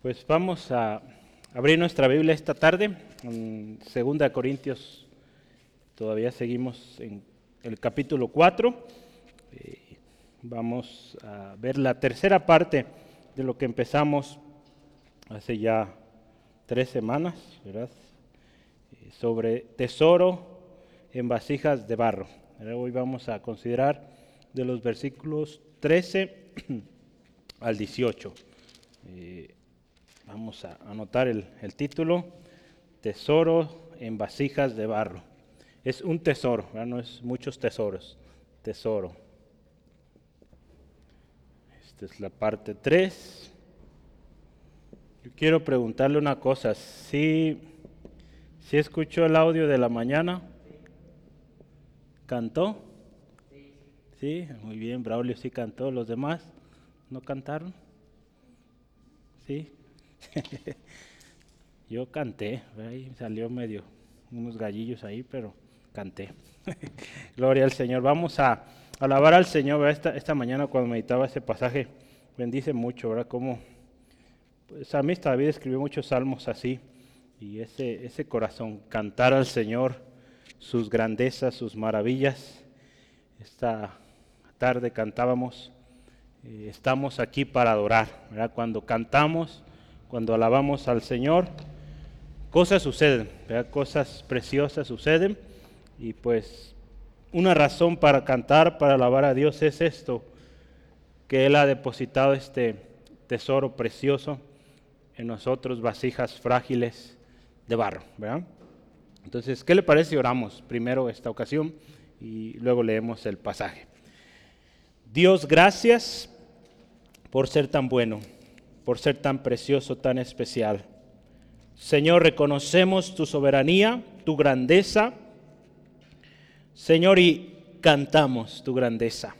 Pues vamos a abrir nuestra Biblia esta tarde, en 2 Corintios, todavía seguimos en el capítulo 4. Eh, vamos a ver la tercera parte de lo que empezamos hace ya tres semanas, ¿verdad? Eh, sobre tesoro en vasijas de barro. Hoy vamos a considerar de los versículos 13 al 18. Eh, vamos a anotar el, título, Tesoro en vasijas de barro. Es un tesoro, no es muchos tesoros, tesoro. Esta es la parte 3. Yo quiero preguntarle una cosa, si, si escuchó el audio de la mañana, ¿cantó? Sí, muy bien, Braulio sí cantó, los demás no cantaron. Sí, Yo canté, ahí salió medio unos gallillos ahí, pero canté. Gloria al Señor. Vamos a alabar al Señor. Esta, esta mañana cuando meditaba ese pasaje, bendice mucho, ¿verdad? Como pues a mí David escribió muchos salmos así. Y ese, ese corazón, cantar al Señor sus grandezas, sus maravillas. Esta tarde cantábamos, eh, estamos aquí para adorar. ¿verdad? Cuando cantamos, cuando alabamos al Señor, cosas suceden, cosas preciosas suceden. Y pues una razón para cantar, para alabar a Dios es esto, que Él ha depositado este tesoro precioso en nosotros, vasijas frágiles de barro. ¿verdad? Entonces, ¿qué le parece oramos primero esta ocasión y luego leemos el pasaje? Dios, gracias por ser tan bueno, por ser tan precioso, tan especial. Señor, reconocemos tu soberanía, tu grandeza. Señor, y cantamos tu grandeza,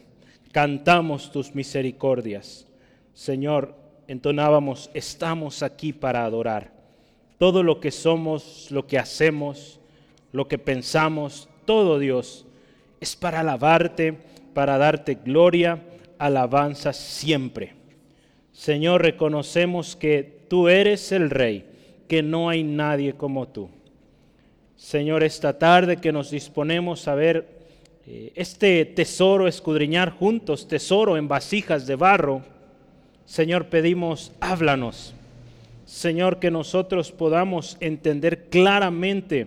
cantamos tus misericordias. Señor, entonábamos, estamos aquí para adorar. Todo lo que somos, lo que hacemos, lo que pensamos, todo Dios, es para alabarte, para darte gloria, alabanza siempre. Señor, reconocemos que tú eres el Rey, que no hay nadie como tú. Señor, esta tarde que nos disponemos a ver eh, este tesoro, escudriñar juntos, tesoro en vasijas de barro, Señor, pedimos, háblanos. Señor, que nosotros podamos entender claramente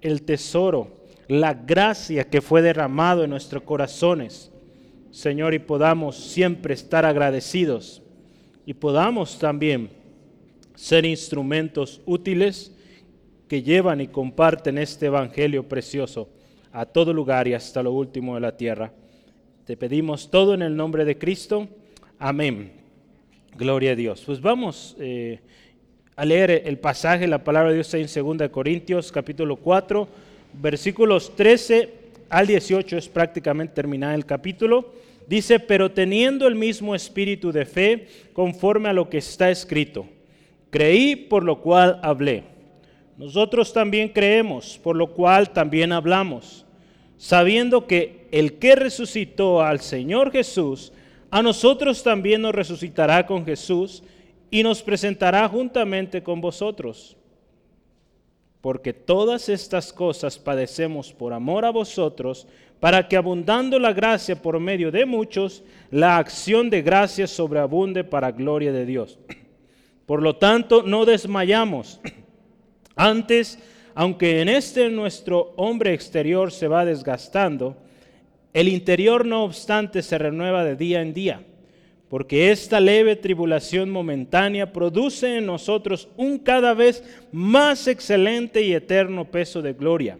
el tesoro, la gracia que fue derramado en nuestros corazones, Señor, y podamos siempre estar agradecidos y podamos también ser instrumentos útiles que llevan y comparten este Evangelio precioso a todo lugar y hasta lo último de la tierra. Te pedimos todo en el nombre de Cristo. Amén. Gloria a Dios. Pues vamos. Eh, a leer el pasaje, la palabra de Dios en 2 Corintios capítulo 4, versículos 13 al 18, es prácticamente terminar el capítulo. Dice, pero teniendo el mismo espíritu de fe, conforme a lo que está escrito, creí por lo cual hablé. Nosotros también creemos, por lo cual también hablamos, sabiendo que el que resucitó al Señor Jesús, a nosotros también nos resucitará con Jesús y nos presentará juntamente con vosotros. Porque todas estas cosas padecemos por amor a vosotros, para que abundando la gracia por medio de muchos, la acción de gracia sobreabunde para gloria de Dios. Por lo tanto, no desmayamos. Antes, aunque en este nuestro hombre exterior se va desgastando, el interior no obstante se renueva de día en día porque esta leve tribulación momentánea produce en nosotros un cada vez más excelente y eterno peso de gloria,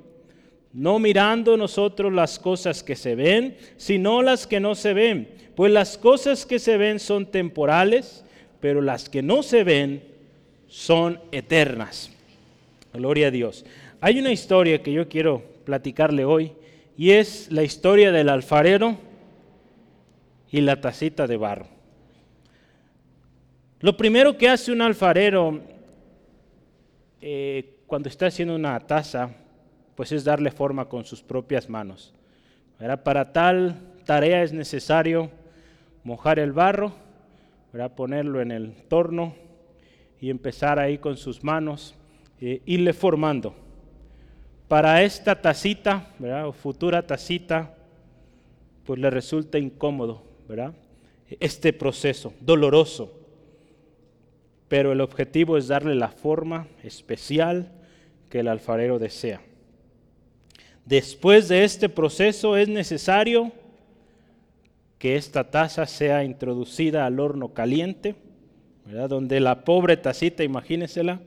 no mirando nosotros las cosas que se ven, sino las que no se ven, pues las cosas que se ven son temporales, pero las que no se ven son eternas. Gloria a Dios. Hay una historia que yo quiero platicarle hoy y es la historia del alfarero y la tacita de barro. Lo primero que hace un alfarero eh, cuando está haciendo una taza, pues es darle forma con sus propias manos. Para tal tarea es necesario mojar el barro, ponerlo en el torno, y empezar ahí con sus manos, eh, irle formando. Para esta tacita, ¿verdad? o futura tacita, pues le resulta incómodo, ¿verdad? Este proceso, doloroso. Pero el objetivo es darle la forma especial que el alfarero desea. Después de este proceso es necesario que esta taza sea introducida al horno caliente, ¿verdad? donde la pobre tacita, imagínensela,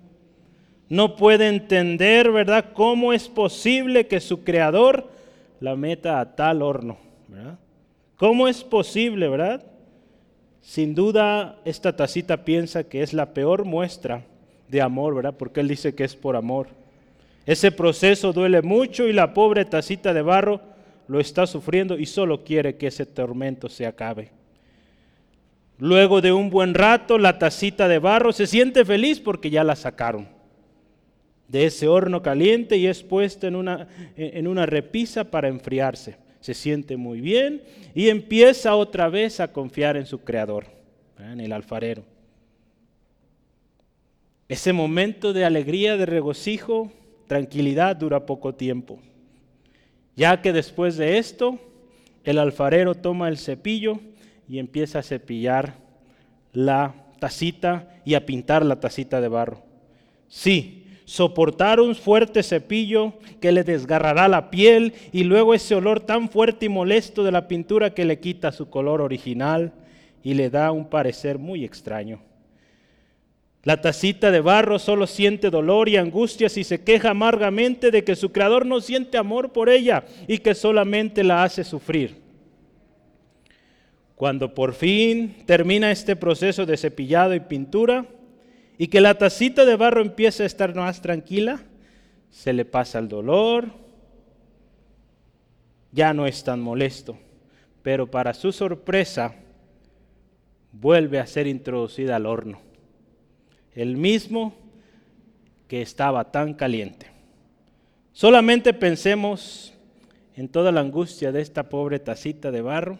no puede entender, ¿verdad?, cómo es posible que su creador la meta a tal horno, ¿verdad? ¿Cómo es posible, verdad? Sin duda, esta tacita piensa que es la peor muestra de amor, ¿verdad? Porque él dice que es por amor. Ese proceso duele mucho y la pobre tacita de barro lo está sufriendo y solo quiere que ese tormento se acabe. Luego de un buen rato, la tacita de barro se siente feliz porque ya la sacaron de ese horno caliente y es puesta en una, en una repisa para enfriarse. Se siente muy bien y empieza otra vez a confiar en su creador, en el alfarero. Ese momento de alegría, de regocijo, tranquilidad dura poco tiempo, ya que después de esto el alfarero toma el cepillo y empieza a cepillar la tacita y a pintar la tacita de barro. Sí, soportar un fuerte cepillo que le desgarrará la piel y luego ese olor tan fuerte y molesto de la pintura que le quita su color original y le da un parecer muy extraño. La tacita de barro solo siente dolor y angustias y se queja amargamente de que su creador no siente amor por ella y que solamente la hace sufrir. Cuando por fin termina este proceso de cepillado y pintura, y que la tacita de barro empiece a estar más tranquila, se le pasa el dolor, ya no es tan molesto, pero para su sorpresa vuelve a ser introducida al horno, el mismo que estaba tan caliente. Solamente pensemos en toda la angustia de esta pobre tacita de barro,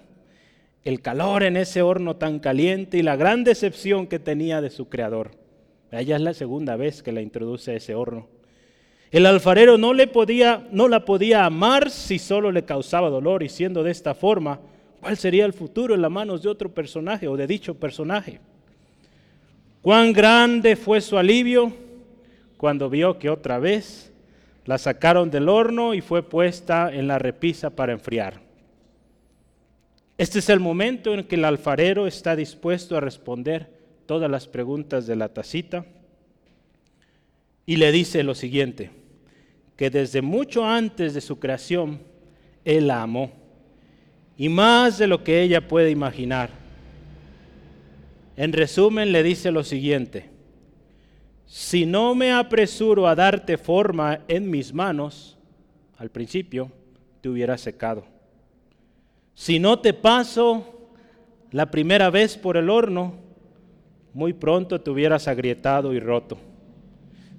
el calor en ese horno tan caliente y la gran decepción que tenía de su creador. Ella es la segunda vez que la introduce a ese horno. El alfarero no, le podía, no la podía amar si solo le causaba dolor y siendo de esta forma, ¿cuál sería el futuro en las manos de otro personaje o de dicho personaje? Cuán grande fue su alivio cuando vio que otra vez la sacaron del horno y fue puesta en la repisa para enfriar. Este es el momento en que el alfarero está dispuesto a responder todas las preguntas de la tacita y le dice lo siguiente, que desde mucho antes de su creación, Él la amó, y más de lo que ella puede imaginar. En resumen, le dice lo siguiente, si no me apresuro a darte forma en mis manos, al principio te hubiera secado. Si no te paso la primera vez por el horno, muy pronto te hubieras agrietado y roto.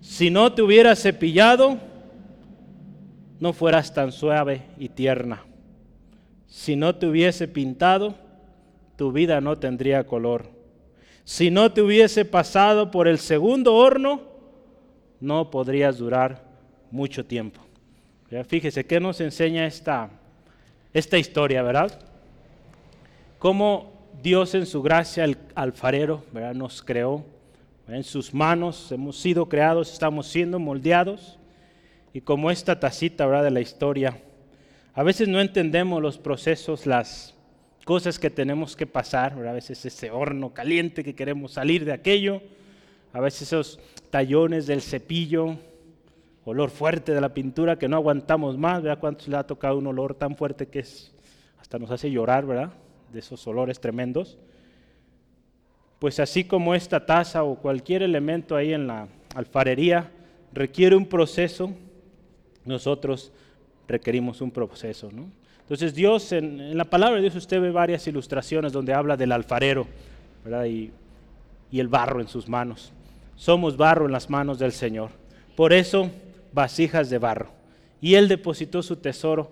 Si no te hubieras cepillado, no fueras tan suave y tierna. Si no te hubiese pintado, tu vida no tendría color. Si no te hubiese pasado por el segundo horno, no podrías durar mucho tiempo. fíjese qué nos enseña esta, esta historia, ¿verdad? Cómo Dios en su gracia, el alfarero, ¿verdad? nos creó. En sus manos hemos sido creados, estamos siendo moldeados. Y como esta tacita ¿verdad? de la historia, a veces no entendemos los procesos, las cosas que tenemos que pasar. A veces ese horno caliente que queremos salir de aquello. A veces esos tallones del cepillo, olor fuerte de la pintura que no aguantamos más. ¿verdad? ¿Cuántos le ha tocado un olor tan fuerte que hasta nos hace llorar, ¿verdad? de esos olores tremendos, pues así como esta taza o cualquier elemento ahí en la alfarería requiere un proceso, nosotros requerimos un proceso. ¿no? Entonces Dios, en, la palabra de Dios usted ve varias ilustraciones donde habla del alfarero Y, el barro en sus manos. Somos barro en las manos del Señor. Por eso, vasijas de barro. Y Él depositó su tesoro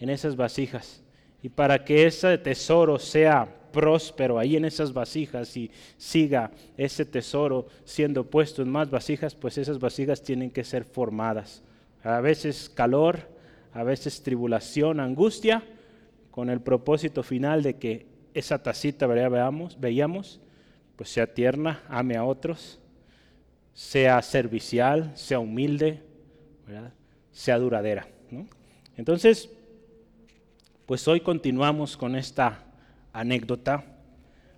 en esas vasijas y para que ese tesoro sea próspero ahí en esas vasijas y siga ese tesoro siendo puesto en más vasijas, pues esas vasijas tienen que ser formadas. A veces calor, a veces tribulación, angustia, con el propósito final de que esa tacita, veamos, veíamos, pues sea tierna, ame a otros, sea servicial, sea humilde, sea duradera. Entonces, pues hoy continuamos con esta anécdota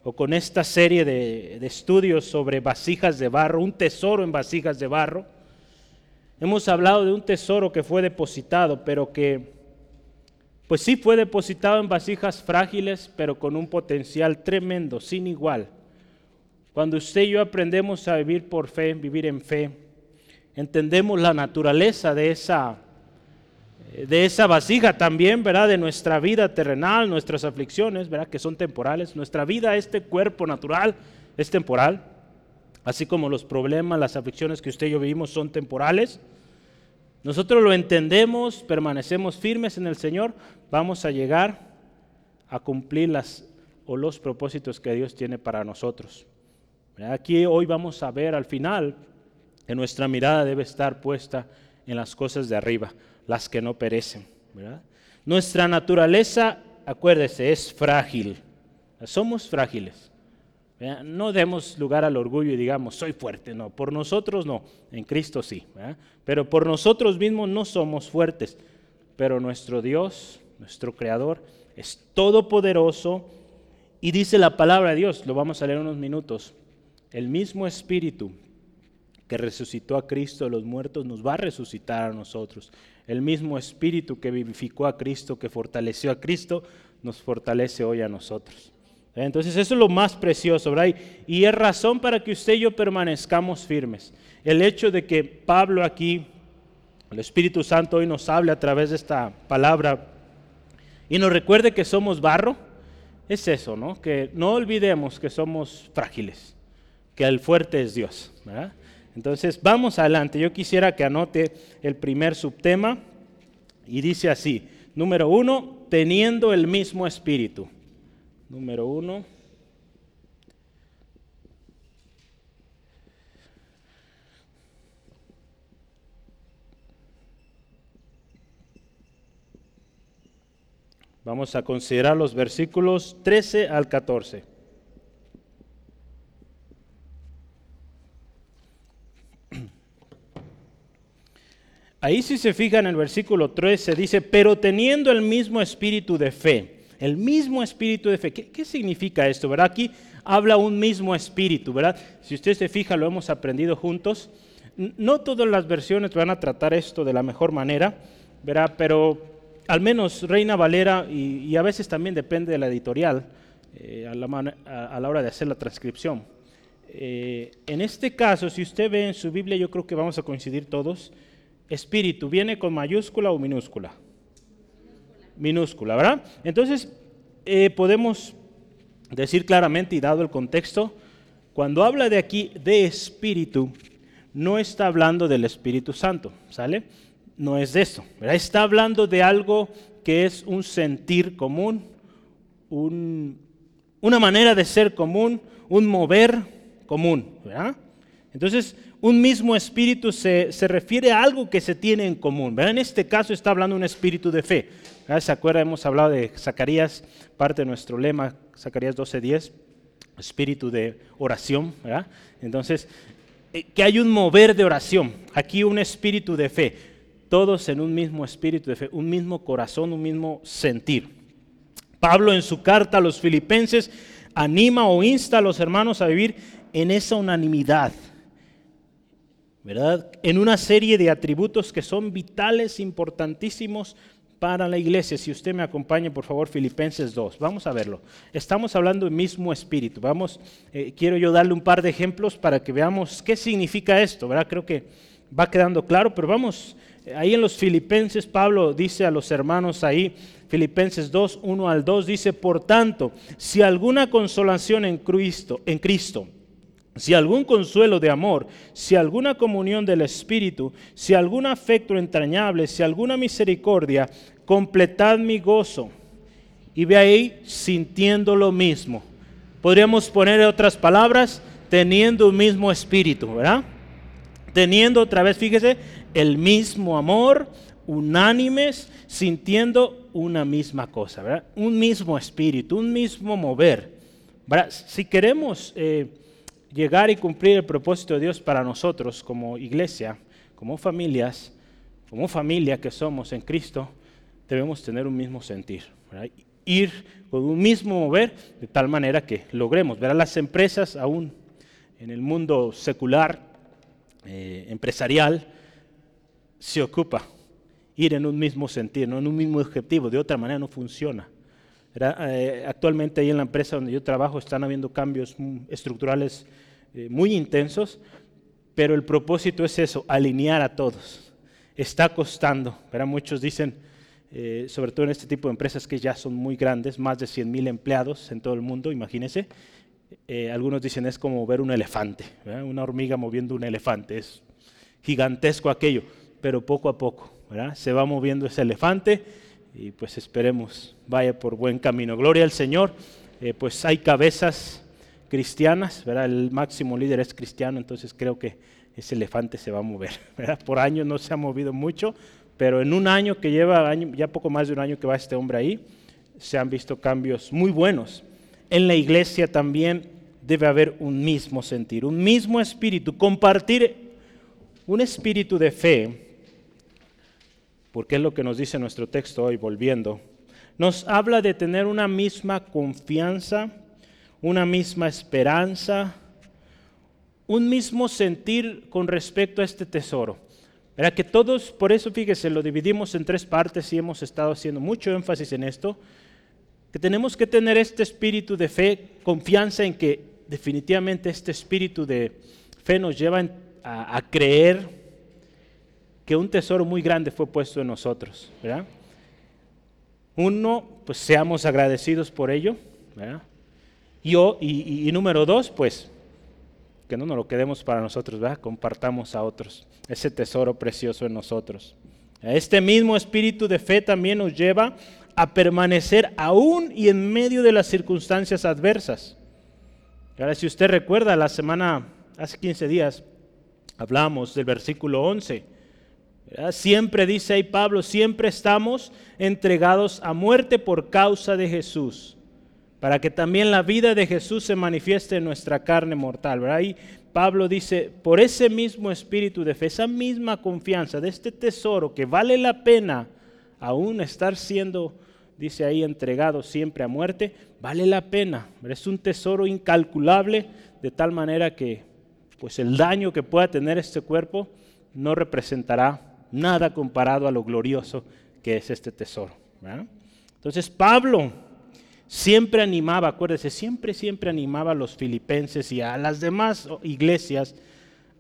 o con esta serie de, de, estudios sobre vasijas de barro, un tesoro en vasijas de barro. Hemos hablado de un tesoro que fue depositado, pero que, pues sí fue depositado en vasijas frágiles, pero con un potencial tremendo, sin igual. Cuando usted y yo aprendemos a vivir por fe, vivir en fe, entendemos la naturaleza de esa de esa vasija también, ¿verdad? De nuestra vida terrenal, nuestras aflicciones, ¿verdad? Que son temporales. Nuestra vida, este cuerpo natural, es temporal. Así como los problemas, las aflicciones que usted y yo vivimos son temporales. Nosotros lo entendemos, permanecemos firmes en el Señor, vamos a llegar a cumplir las o los propósitos que Dios tiene para nosotros. Aquí hoy vamos a ver al final que nuestra mirada debe estar puesta en las cosas de arriba las que no perecen. Nuestra naturaleza, acuérdese, es frágil. Somos frágiles. No demos lugar al orgullo y digamos, soy fuerte. No, por nosotros no, en Cristo sí. Pero por nosotros mismos no somos fuertes. Pero nuestro Dios, nuestro Creador, es todopoderoso y dice la palabra de Dios, lo vamos a leer unos minutos, el mismo Espíritu que resucitó a Cristo de los muertos nos va a resucitar a nosotros. El mismo Espíritu que vivificó a Cristo, que fortaleció a Cristo, nos fortalece hoy a nosotros. Entonces eso es lo más precioso, ¿verdad? Y es razón para que usted y yo permanezcamos firmes. El hecho de que Pablo aquí, el Espíritu Santo hoy nos hable a través de esta palabra y nos recuerde que somos barro, es eso, ¿no? Que no olvidemos que somos frágiles, que el fuerte es Dios, ¿verdad? Entonces, vamos adelante. Yo quisiera que anote el primer subtema y dice así, número uno, teniendo el mismo espíritu. Número uno. Vamos a considerar los versículos 13 al 14. Ahí si se fijan en el versículo 13 dice, pero teniendo el mismo espíritu de fe, el mismo espíritu de fe. ¿Qué, significa esto? ¿Verdad? Aquí habla un mismo espíritu, ¿verdad? Si usted se fija, lo hemos aprendido juntos. No todas las versiones van a tratar esto de la mejor manera, ¿verdad? Pero al menos Reina Valera, y, a veces también depende de la editorial, eh, a, la hora de hacer la transcripción. Eh, en este caso, si usted ve en su Biblia, yo creo que vamos a coincidir todos, espíritu, ¿viene con mayúscula o minúscula? Minúscula, ¿verdad? Entonces, eh, podemos decir claramente, y dado el contexto, cuando habla de aquí de espíritu, no está hablando del Espíritu Santo, ¿sale? No es de eso, ¿verdad? Está hablando de algo que es un sentir común, una manera de ser común, un mover común, ¿verdad? Entonces, un mismo espíritu se, refiere a algo que se tiene en común. En este caso está hablando un espíritu de fe. ¿Se acuerdan? Hemos hablado de Zacarías, parte de nuestro lema, Zacarías 12:10, espíritu de oración. Entonces, eh, que hay un mover de oración, aquí un espíritu de fe, todos en un mismo espíritu de fe, un mismo corazón, un mismo sentir. Pablo en su carta a los filipenses anima o insta a los hermanos a vivir en esa unanimidad En una serie de atributos que son vitales, importantísimos para la iglesia. Si usted me acompaña, por favor, Filipenses 2. Vamos a verlo. Estamos hablando del mismo espíritu. Eh, quiero yo darle un par de ejemplos para que veamos qué significa esto. Creo que va quedando claro, pero vamos, eh, ahí en los Filipenses, Pablo dice a los hermanos ahí, Filipenses 2, 1 al 2, dice, por tanto, si alguna consolación en Cristo, si algún consuelo de amor, si alguna comunión del Espíritu, si algún afecto entrañable, si alguna misericordia, completad mi gozo y ve ahí sintiendo lo mismo. Podríamos poner otras palabras, teniendo un mismo espíritu, ¿verdad? Teniendo otra vez, fíjese, el mismo amor, unánimes, sintiendo una misma cosa, ¿verdad? Un mismo espíritu, un mismo mover. Si queremos eh, llegar y cumplir el propósito de Dios para nosotros como iglesia, como familias, como familia que somos en Cristo, debemos tener un mismo sentir, ir con un mismo mover de tal manera que logremos. ver a Las empresas aún en el mundo secular, eh, empresarial, se ocupa ir en un mismo sentir, no en un mismo objetivo, de otra manera no funciona. Eh, actualmente ahí en la empresa donde yo trabajo están habiendo cambios estructurales eh, muy intensos, pero el propósito es eso, alinear a todos. Está costando, pero muchos dicen, eh, sobre todo en este tipo de empresas que ya son muy grandes, más de 100 mil empleados en todo el mundo, imagínense. Algunos dicen es como ver un elefante, una hormiga moviendo un elefante, es gigantesco aquello, pero poco a poco se va moviendo ese elefante y pues esperemos vaya por buen camino. Gloria al Señor, eh, pues hay cabezas cristianas, ¿verdad? el máximo líder es cristiano, entonces creo que ese elefante se va a mover. Por años no se ha movido mucho, pero en un año que lleva, ya poco más de un año que va este hombre ahí, se han visto cambios muy buenos. En la iglesia también debe haber un mismo sentir, un mismo espíritu, compartir un espíritu de fe, porque es lo que nos dice nuestro texto hoy, volviendo. Nos habla de tener una misma confianza, una misma esperanza, un mismo sentir con respecto a este tesoro. Era que todos, por eso fíjese, lo dividimos en tres partes y hemos estado haciendo mucho énfasis en esto, que tenemos que tener este espíritu de fe, confianza en que definitivamente este espíritu de fe nos lleva a, creer que un tesoro muy grande fue puesto en nosotros. Uno, pues seamos agradecidos por ello. y, número dos, pues que no nos lo quedemos para nosotros, ¿verdad? compartamos a otros ese tesoro precioso en nosotros. Este mismo espíritu de fe también nos lleva a permanecer aún y en medio de las circunstancias adversas. Ahora, si usted recuerda, la semana, hace 15 días, hablamos del versículo 11. Siempre dice ahí Pablo, siempre estamos entregados a muerte por causa de Jesús para que también la vida de Jesús se manifieste en nuestra carne mortal. Ahí Pablo dice, por ese mismo espíritu de fe, esa misma confianza de este tesoro que vale la pena aún estar siendo, dice ahí, entregado siempre a muerte, vale la pena. Es un tesoro incalculable de tal manera que pues el daño que pueda tener este cuerpo no representará nada comparado a lo glorioso que es este tesoro. Entonces Pablo siempre animaba, acuérdese, siempre, siempre animaba a los filipenses y a las demás iglesias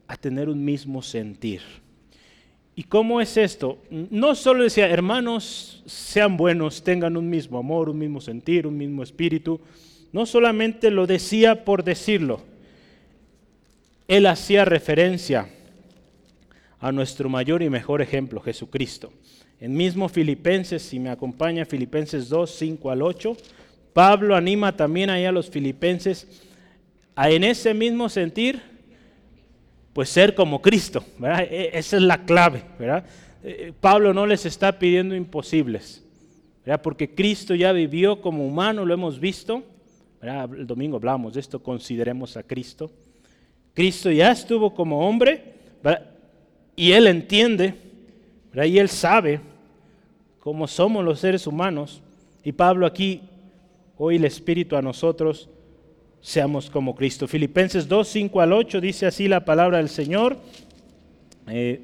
a tener un mismo sentir. ¿Y cómo es esto? No solo decía, hermanos, sean buenos, tengan un mismo amor, un mismo sentir, un mismo espíritu. No solamente lo decía por decirlo, él hacía referencia a nuestro mayor y mejor ejemplo, Jesucristo. En mismo Filipenses, si me acompaña Filipenses 2, 5 al 8, Pablo anima también ahí a los filipenses a en ese mismo sentir, pues ser como Cristo, e, Esa es la clave, ¿verdad? Eh, Pablo no les está pidiendo imposibles, ¿verdad? Porque Cristo ya vivió como humano, lo hemos visto, El domingo hablamos de esto, consideremos a Cristo. Cristo ya estuvo como hombre, Y él entiende, Y él sabe cómo somos los seres humanos. Y Pablo aquí hoy el Espíritu a nosotros seamos como Cristo. Filipenses 2, 5 al 8 dice así la palabra del Señor. Eh,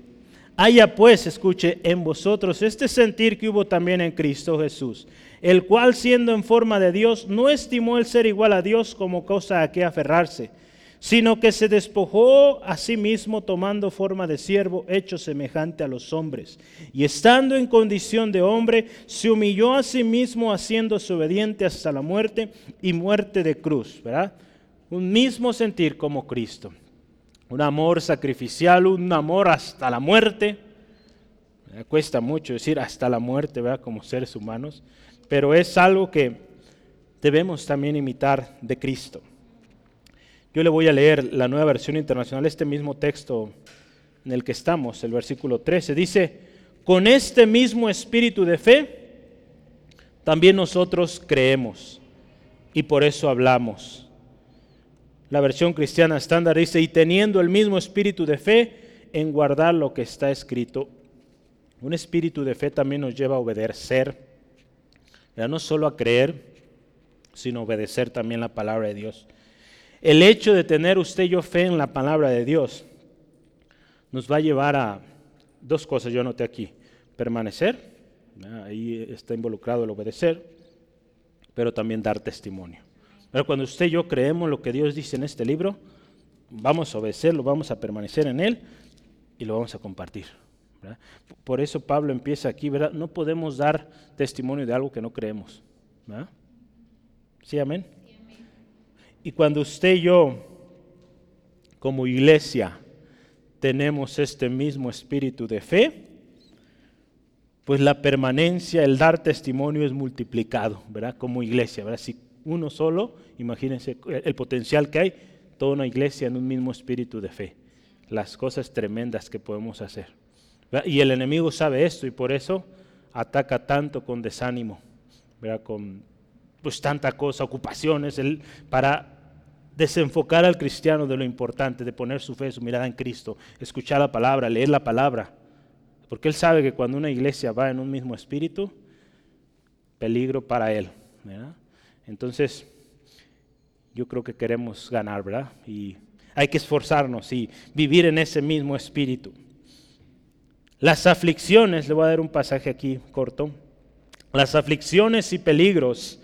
haya pues, escuche, en vosotros este sentir que hubo también en Cristo Jesús, el cual siendo en forma de Dios, no estimó el ser igual a Dios como cosa a que aferrarse sino que se despojó a sí mismo tomando forma de siervo, hecho semejante a los hombres. Y estando en condición de hombre, se humilló a sí mismo, haciéndose obediente hasta la muerte y muerte de cruz. ¿verdad? Un mismo sentir como Cristo. Un amor sacrificial, un amor hasta la muerte. Cuesta mucho decir hasta la muerte, ¿verdad? Como seres humanos. pero es algo que debemos también imitar de Cristo. Yo le voy a leer la nueva versión internacional, este mismo texto en el que estamos, el versículo 13. Dice, con este mismo espíritu de fe, también nosotros creemos y por eso hablamos. La versión cristiana estándar dice, y teniendo el mismo espíritu de fe en guardar lo que está escrito. Un espíritu de fe también nos lleva a obedecer, ya no solo a creer, sino obedecer también la palabra de Dios. El hecho de tener usted yo fe en la palabra de Dios nos va a llevar a dos cosas, yo anoté aquí, permanecer, ahí está involucrado el obedecer, pero también dar testimonio. Pero cuando usted y yo creemos lo que Dios dice en este libro, vamos a obedecerlo, vamos a permanecer en él y lo vamos a compartir. Por eso Pablo empieza aquí, ¿verdad? No podemos dar testimonio de algo que no creemos. ¿Sí, amén? Y cuando usted y yo, como iglesia, tenemos este mismo espíritu de fe, pues la permanencia, el dar testimonio es multiplicado, ¿verdad? Como iglesia, ¿verdad? Si uno solo, imagínense el potencial que hay, toda una iglesia en un mismo espíritu de fe, las cosas tremendas que podemos hacer. Y el enemigo sabe esto y por eso ataca tanto con desánimo, ¿verdad? con pues tanta cosa, ocupaciones, para desenfocar al cristiano de lo importante, de poner su fe, su mirada en Cristo, escuchar la palabra, leer la palabra. Porque él sabe que cuando una iglesia va en un mismo espíritu, peligro para él. Entonces, yo creo que queremos ganar, ¿verdad? Y hay que esforzarnos y vivir en ese mismo espíritu. Las aflicciones, le voy a dar un pasaje aquí corto, las aflicciones y peligros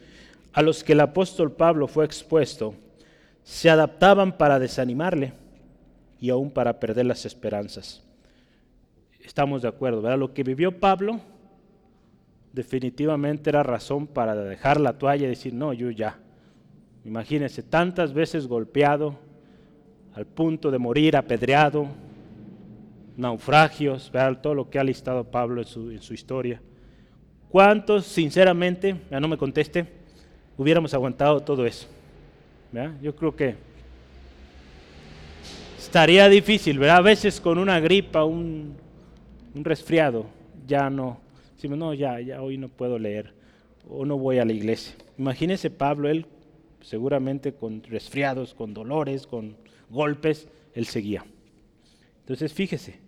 a los que el apóstol Pablo fue expuesto se adaptaban para desanimarle y aún para perder las esperanzas. Estamos de acuerdo, ¿verdad? Lo que vivió Pablo definitivamente era razón para dejar la toalla y decir, no, yo ya. Imagínense, tantas veces golpeado, al punto de morir apedreado, naufragios, vean todo lo que ha listado Pablo en su, historia. ¿Cuántos, sinceramente, ya no me conteste, hubiéramos aguantado todo eso? Yo creo que estaría difícil, ¿verdad? A veces con una gripa, un, un resfriado, ya no, decimos, no, ya, ya hoy no puedo leer, o no voy a la iglesia. Imagínese Pablo, él seguramente con resfriados, con dolores, con golpes, él seguía. Entonces fíjese,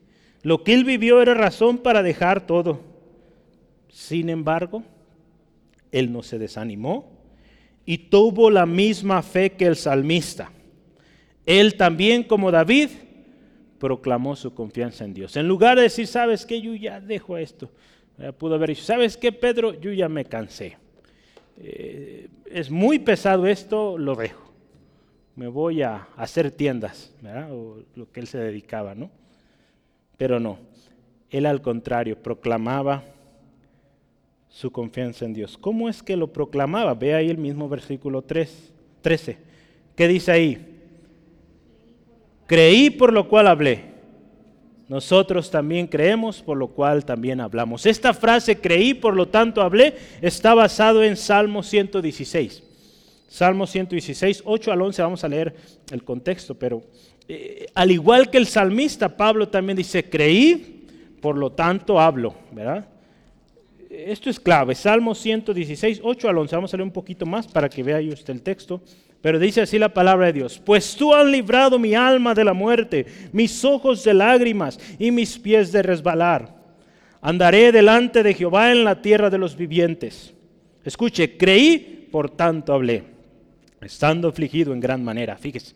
lo que él vivió era razón para dejar todo. Sin embargo, él no se desanimó y tuvo la misma fe que el salmista. Él también, como David, proclamó su confianza en Dios. En lugar de decir, ¿sabes qué? Yo ya dejo esto. Pudo haber dicho, ¿sabes qué, Pedro? Yo ya me cansé. Eh, es muy pesado esto, lo dejo. Me voy a hacer tiendas, ¿verdad? O lo que él se dedicaba, ¿no? Pero no, él al contrario proclamaba su confianza en Dios. ¿Cómo es que lo proclamaba? Ve ahí el mismo versículo 3, 13. ¿Qué dice ahí? Creí por lo cual hablé. Nosotros también creemos, por lo cual también hablamos. Esta frase, creí, por lo tanto hablé, está basado en Salmo 116. Salmo 116, 8 al 11, vamos a leer el contexto, pero eh, al igual que el salmista, Pablo también dice, creí, por lo tanto hablo, ¿verdad? Esto es clave, Salmo 116, 8 al 11, vamos a leer un poquito más para que vea usted el texto, pero dice así la palabra de Dios, pues tú has librado mi alma de la muerte, mis ojos de lágrimas y mis pies de resbalar. Andaré delante de Jehová en la tierra de los vivientes. Escuche, creí, por tanto hablé, estando afligido en gran manera. Fíjese,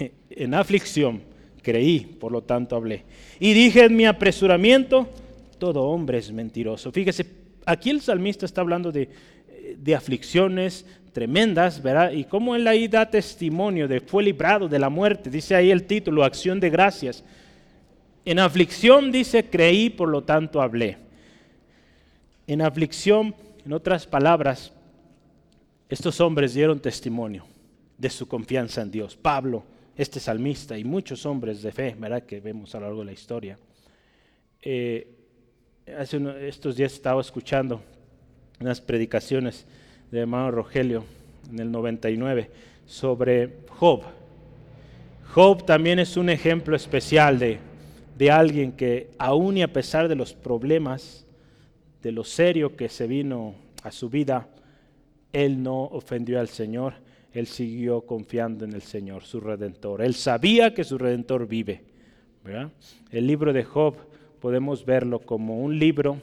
en aflicción, creí, por lo tanto hablé. Y dije en mi apresuramiento, todo hombre es mentiroso. Fíjese, aquí el salmista está hablando de, de aflicciones tremendas, ¿verdad? Y cómo él ahí da testimonio de fue librado de la muerte. Dice ahí el título, acción de gracias. En aflicción dice, creí, por lo tanto hablé. En aflicción, en otras palabras, estos hombres dieron testimonio de su confianza en Dios. Pablo, este salmista y muchos hombres de fe, ¿verdad? Que vemos a lo largo de la historia. Eh, hace estos días estaba escuchando unas predicaciones de hermano Rogelio en el 99 sobre Job. Job también es un ejemplo especial de, de alguien que aún y a pesar de los problemas, de lo serio que se vino a su vida, él no ofendió al Señor, él siguió confiando en el Señor, su redentor. Él sabía que su redentor vive. El libro de Job podemos verlo como un libro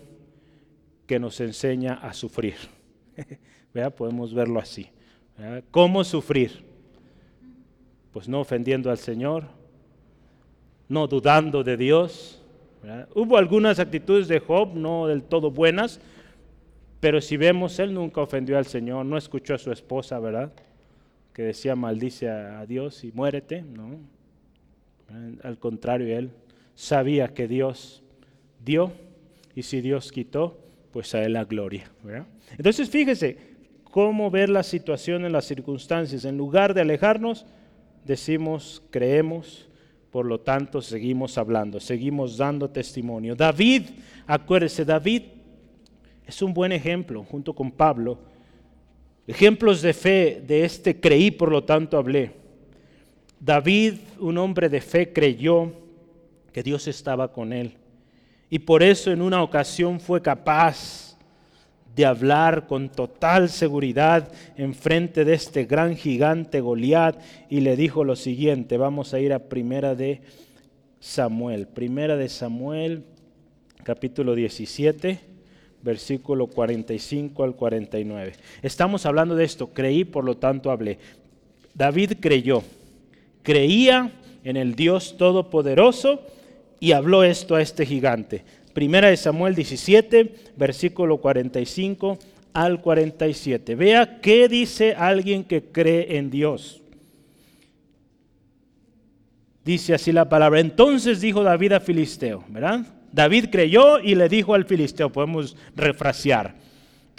que nos enseña a sufrir. Podemos verlo así. ¿Cómo sufrir? Pues no ofendiendo al Señor, no dudando de Dios. Hubo algunas actitudes de Job no del todo buenas, pero si vemos, él nunca ofendió al Señor, no escuchó a su esposa, ¿verdad? Que decía maldice a Dios y muérete, ¿no? Al contrario, él sabía que Dios dio y si Dios quitó, pues a él la gloria. Entonces fíjese cómo ver la situación en las circunstancias. En lugar de alejarnos, decimos, creemos, por lo tanto seguimos hablando, seguimos dando testimonio. David, acuérdese, David es un buen ejemplo, junto con Pablo. Ejemplos de fe de este creí, por lo tanto hablé. David, un hombre de fe, creyó que Dios estaba con él. Y por eso en una ocasión fue capaz de hablar con total seguridad en frente de este gran gigante Goliat y le dijo lo siguiente, vamos a ir a primera de Samuel, primera de Samuel capítulo 17 versículo 45 al 49. Estamos hablando de esto, creí, por lo tanto hablé. David creyó, creía en el Dios Todopoderoso y habló esto a este gigante. Primera de Samuel 17, versículo 45 al 47. Vea qué dice alguien que cree en Dios. Dice así la palabra. Entonces dijo David a Filisteo, ¿verdad? David creyó y le dijo al filisteo, podemos refrasear,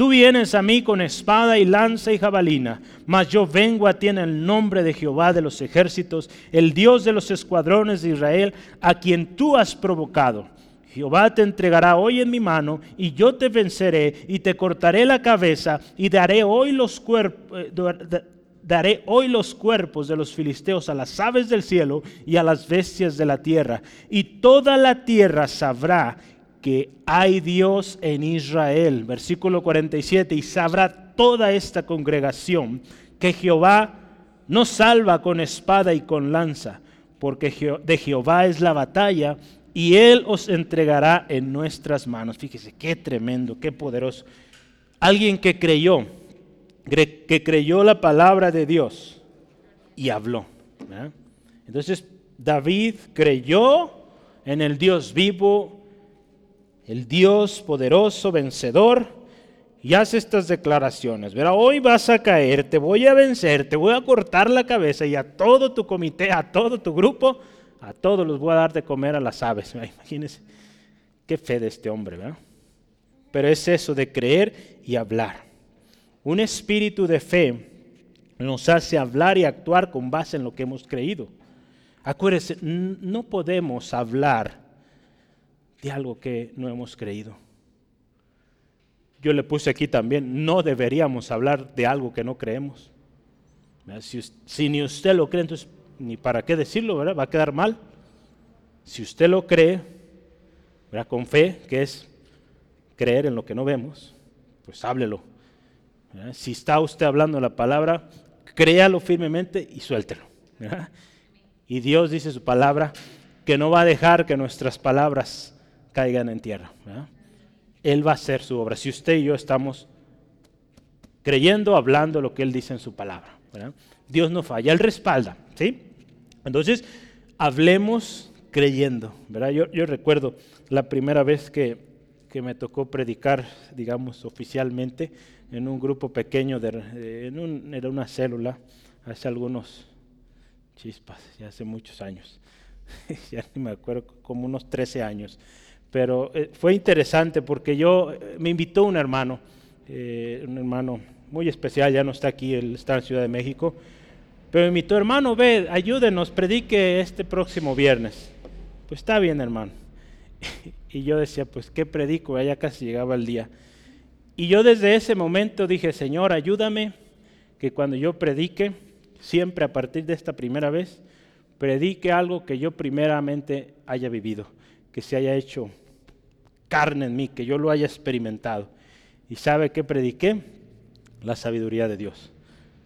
tú vienes a mí con espada y lanza y jabalina, mas yo vengo a ti en el nombre de Jehová de los ejércitos, el Dios de los escuadrones de Israel, a quien tú has provocado. Jehová te entregará hoy en mi mano y yo te venceré y te cortaré la cabeza y daré hoy los cuerpos eh, daré hoy los cuerpos de los filisteos a las aves del cielo y a las bestias de la tierra. Y toda la tierra sabrá que hay Dios en Israel. Versículo 47. Y sabrá toda esta congregación que Jehová no salva con espada y con lanza, porque de Jehová es la batalla y Él os entregará en nuestras manos. Fíjese, qué tremendo, qué poderoso. Alguien que creyó que creyó la palabra de Dios y habló. Entonces David creyó en el Dios vivo, el Dios poderoso, vencedor, y hace estas declaraciones. Verá, hoy vas a caer, te voy a vencer, te voy a cortar la cabeza y a todo tu comité, a todo tu grupo, a todos los voy a dar de comer a las aves. Imagínense qué fe de este hombre, ¿verdad? Pero es eso de creer y hablar. Un espíritu de fe nos hace hablar y actuar con base en lo que hemos creído. Acuérdense, no podemos hablar de algo que no hemos creído. Yo le puse aquí también, no deberíamos hablar de algo que no creemos. Si, ni usted lo cree, entonces ni para qué decirlo, ¿verdad? Va a quedar mal. Si usted lo cree, ¿verdad? con fe, que es creer en lo que no vemos, pues háblelo. Si está usted hablando la palabra, créalo firmemente y suéltelo. Y Dios dice su palabra que no va a dejar que nuestras palabras caigan en tierra. Él va a hacer su obra. Si usted y yo estamos creyendo, hablando lo que Él dice en su palabra. Dios no falla, Él respalda. ¿sí? Entonces, hablemos creyendo. Yo, yo recuerdo la primera vez que, que me tocó predicar, digamos, oficialmente en un grupo pequeño, de, en un, era una célula, hace algunos chispas, ya hace muchos años, ya ni me acuerdo, como unos 13 años. Pero eh, fue interesante porque yo, eh, me invitó un hermano, eh, un hermano muy especial, ya no está aquí, él está en Ciudad de México, pero me invitó, hermano, ve, ayúdenos, predique este próximo viernes. Pues está bien, hermano. Y yo decía, pues, ¿qué predico? Ya casi llegaba el día. Y yo desde ese momento dije, Señor, ayúdame que cuando yo predique, siempre a partir de esta primera vez, predique algo que yo primeramente haya vivido, que se haya hecho carne en mí, que yo lo haya experimentado. ¿Y sabe qué prediqué? La sabiduría de Dios.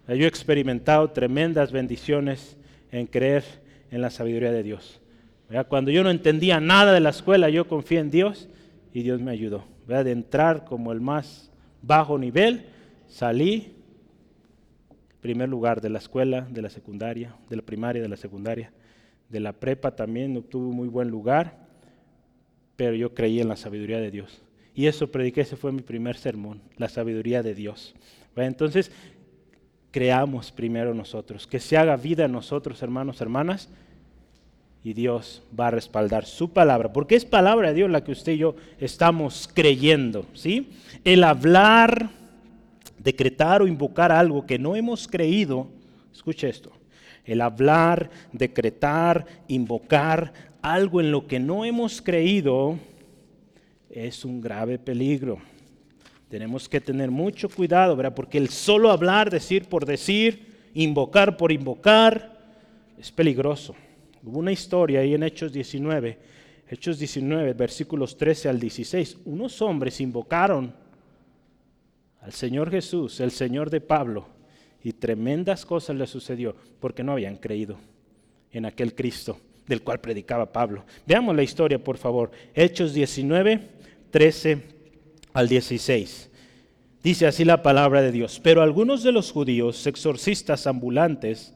Yo he experimentado tremendas bendiciones en creer en la sabiduría de Dios. Cuando yo no entendía nada de la escuela, yo confié en Dios y Dios me ayudó. De entrar como el más bajo nivel, salí primer lugar de la escuela, de la secundaria, de la primaria, de la secundaria, de la prepa también obtuve muy buen lugar, pero yo creí en la sabiduría de Dios. Y eso prediqué, ese fue mi primer sermón, la sabiduría de Dios. Entonces, creamos primero nosotros, que se haga vida en nosotros, hermanos, hermanas, y Dios va a respaldar su palabra, porque es palabra de Dios la que usted y yo estamos creyendo, ¿sí? El hablar decretar o invocar algo que no hemos creído, escuche esto, el hablar, decretar, invocar algo en lo que no hemos creído es un grave peligro. Tenemos que tener mucho cuidado, ¿verdad? Porque el solo hablar, decir por decir, invocar por invocar, es peligroso. Hubo una historia ahí en Hechos 19, Hechos 19, versículos 13 al 16. Unos hombres invocaron al Señor Jesús, el Señor de Pablo, y tremendas cosas le sucedió porque no habían creído en aquel Cristo del cual predicaba Pablo. Veamos la historia, por favor. Hechos 19, 13 al 16. Dice así la palabra de Dios. Pero algunos de los judíos, exorcistas ambulantes,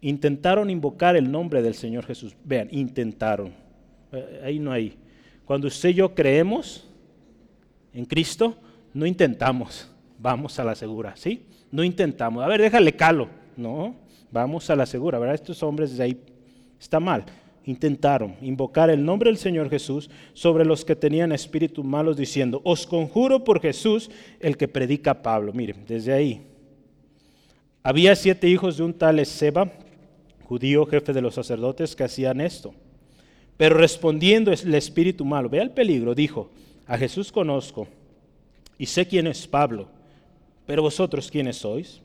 intentaron invocar el nombre del Señor Jesús. Vean, intentaron. Eh, ahí no hay. Cuando usted y yo creemos en Cristo, no intentamos vamos a la segura, ¿sí? No intentamos, a ver, déjale calo, no, vamos a la segura, ¿verdad? Estos hombres de ahí está mal. Intentaron invocar el nombre del Señor Jesús sobre los que tenían espíritus malos, diciendo, os conjuro por Jesús, el que predica Pablo. Miren, desde ahí. Había siete hijos de un tal Seba, judío, jefe de los sacerdotes, que hacían esto. Pero respondiendo el espíritu malo, vea el peligro, dijo, a Jesús conozco y sé quién es Pablo pero vosotros quiénes sois?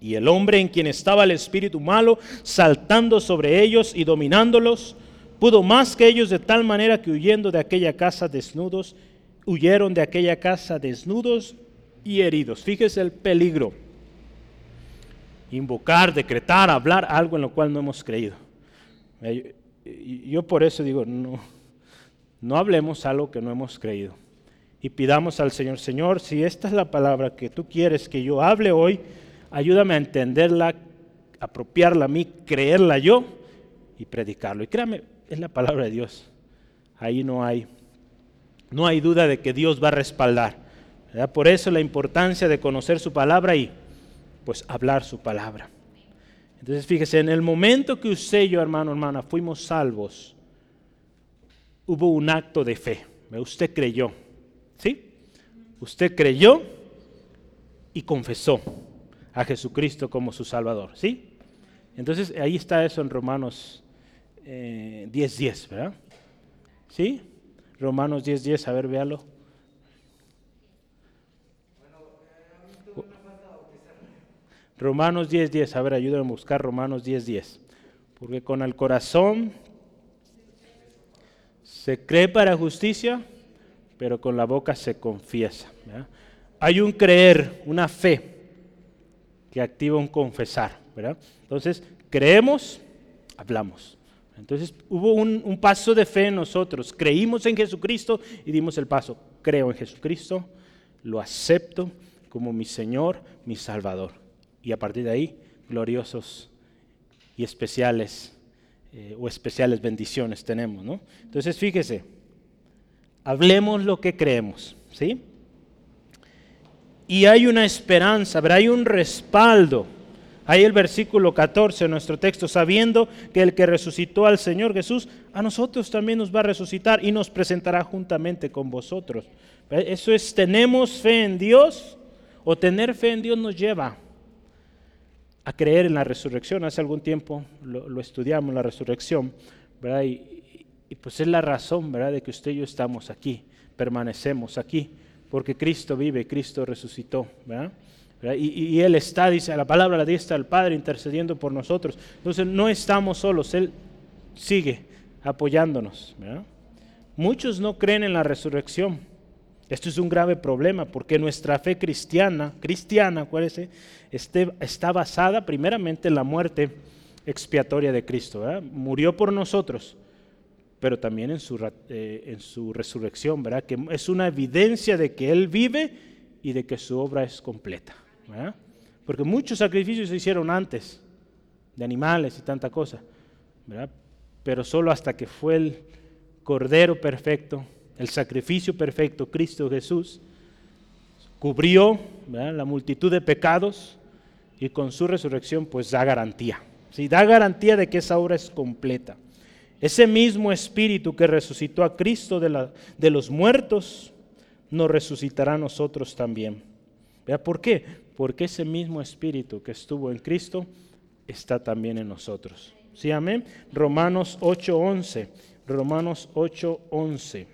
Y el hombre en quien estaba el espíritu malo, saltando sobre ellos y dominándolos, pudo más que ellos de tal manera que huyendo de aquella casa desnudos, huyeron de aquella casa desnudos y heridos. Fíjese el peligro. Invocar, decretar, hablar algo en lo cual no hemos creído. Yo por eso digo, no, no hablemos algo que no hemos creído y pidamos al Señor, Señor, si esta es la palabra que tú quieres que yo hable hoy, ayúdame a entenderla, apropiarla a mí, creerla yo y predicarlo. Y créame, es la palabra de Dios. Ahí no hay, no hay duda de que Dios va a respaldar. Por eso la importancia de conocer su palabra y pues hablar su palabra. Entonces fíjese, en el momento que usted y yo, hermano, hermana, fuimos salvos, hubo un acto de fe. Usted creyó. ¿Sí? Usted creyó y confesó a Jesucristo como su Salvador. ¿Sí? Entonces ahí está eso en Romanos 10.10, eh, 10, ¿verdad? ¿Sí? Romanos 10.10, 10, a ver, véalo. Romanos 10.10, 10, a ver, ayúdame a buscar Romanos 10.10. 10. Porque con el corazón se cree para justicia pero con la boca se confiesa. Hay un creer, una fe que activa un confesar. ¿verdad? Entonces, creemos, hablamos. Entonces hubo un, paso de fe en nosotros. Creímos en Jesucristo y dimos el paso. Creo en Jesucristo, lo acepto como mi Señor, mi Salvador. Y a partir de ahí, gloriosos y especiales eh, o especiales bendiciones tenemos. ¿no? Entonces fíjese, Hablemos lo que creemos, ¿sí? Y hay una esperanza, pero hay un respaldo. Hay el versículo 14 de nuestro texto, sabiendo que el que resucitó al Señor Jesús, a nosotros también nos va a resucitar y nos presentará juntamente con vosotros. Eso es, tenemos fe en Dios o tener fe en Dios nos lleva a creer en la resurrección. Hace algún tiempo lo, estudiamos, la resurrección, ¿verdad? Y, y pues es la razón, ¿verdad?, de que usted y yo estamos aquí, permanecemos aquí, porque Cristo vive, Cristo resucitó. Y, y, Él está, dice la palabra, la diestra del Padre intercediendo por nosotros. Entonces no estamos solos, Él sigue apoyándonos. Muchos no creen en la resurrección. Esto es un grave problema porque nuestra fe cristiana, cristiana, acuérdense, este, está basada primeramente en la muerte expiatoria de Cristo. Murió por nosotros, pero también en su, eh, en su resurrección, ¿verdad? que es una evidencia de que Él vive y de que su obra es completa. Porque muchos sacrificios se hicieron antes, de animales y tanta cosa, pero solo hasta que fue el Cordero perfecto, el sacrificio perfecto, Cristo Jesús, cubrió la multitud de pecados y con su resurrección pues da garantía. ¿sí? Da garantía de que esa obra es completa. Ese mismo espíritu que resucitó a Cristo de, los muertos, nos resucitará a nosotros también. ¿Por qué? Porque ese mismo espíritu que estuvo en Cristo está también en nosotros. ¿Sí, amén? Romanos 8:11. Romanos 8:11.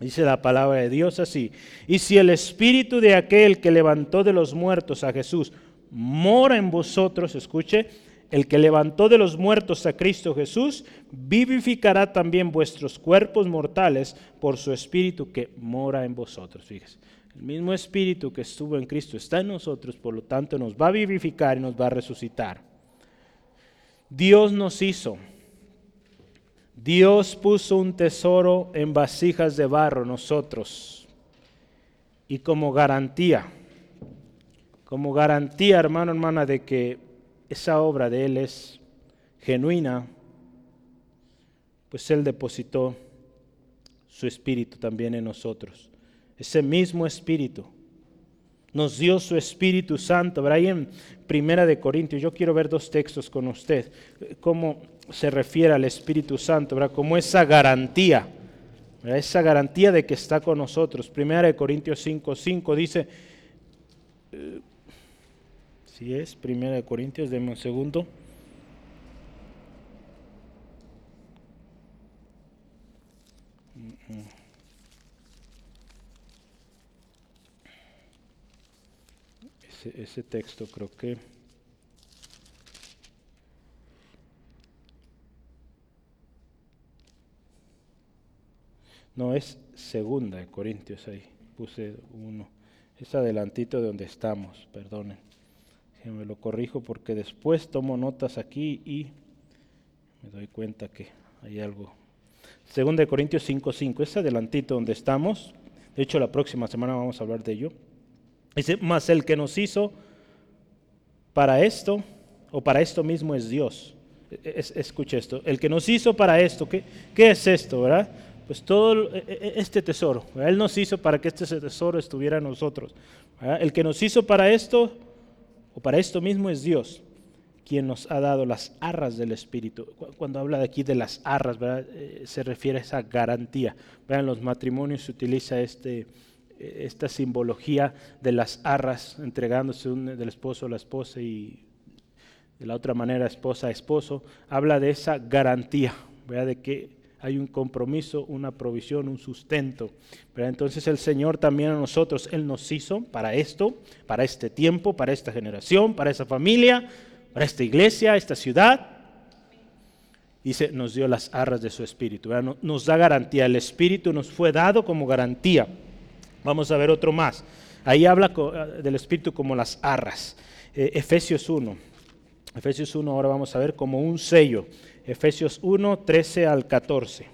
Dice la palabra de Dios así. Y si el espíritu de aquel que levantó de los muertos a Jesús mora en vosotros, escuche, el que levantó de los muertos a Cristo Jesús, vivificará también vuestros cuerpos mortales por su espíritu que mora en vosotros. Fíjese, el mismo espíritu que estuvo en Cristo está en nosotros, por lo tanto nos va a vivificar y nos va a resucitar. Dios nos hizo. Dios puso un tesoro en vasijas de barro nosotros. Y como garantía, como garantía, hermano, hermana, de que esa obra de Él es genuina, pues Él depositó su espíritu también en nosotros. Ese mismo espíritu nos dio su Espíritu Santo. Ahí en Primera de Corintios, yo quiero ver dos textos con usted, cómo se refiere al Espíritu Santo, ¿verdad? como esa garantía, esa garantía de que está con nosotros. Primera de Corintios 5, 5 dice, si es, Primera de Corintios, denme un segundo. Ese, ese texto creo que... No, es segunda de Corintios ahí. Puse uno. Es adelantito de donde estamos, perdonen me lo corrijo porque después tomo notas aquí y me doy cuenta que hay algo. Según de Corintios 5.5, es adelantito donde estamos. De hecho, la próxima semana vamos a hablar de ello. Dice, más el que nos hizo para esto, o para esto mismo es Dios. Es, escuche esto, el que nos hizo para esto, ¿qué, ¿qué es esto, verdad? Pues todo e, e, este tesoro, Él nos hizo para que este tesoro estuviera en nosotros. El que nos hizo para esto o para esto mismo es Dios quien nos ha dado las arras del Espíritu. Cuando habla de aquí de las arras, eh, se refiere a esa garantía. En los matrimonios se utiliza este, eh, esta simbología de las arras entregándose del esposo a la esposa y de la otra manera esposa a esposo. Habla de esa garantía, de que hay un compromiso, una provisión, un sustento. Pero entonces el Señor también a nosotros, Él nos hizo para esto, para este tiempo, para esta generación, para esa familia, para esta iglesia, esta ciudad. Dice, nos dio las arras de su espíritu. Nos da garantía. El espíritu nos fue dado como garantía. Vamos a ver otro más. Ahí habla del espíritu como las arras. Eh, Efesios 1. Efesios 1 ahora vamos a ver como un sello. Efesios 1, 13 al 14.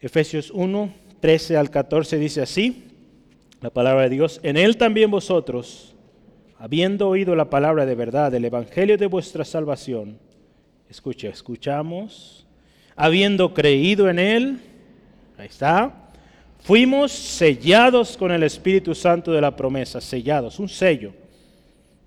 Efesios 1, 13 al 14 dice así, la palabra de Dios, en él también vosotros, habiendo oído la palabra de verdad, el evangelio de vuestra salvación, escucha, escuchamos, habiendo creído en él, ahí está, fuimos sellados con el Espíritu Santo de la promesa, sellados, un sello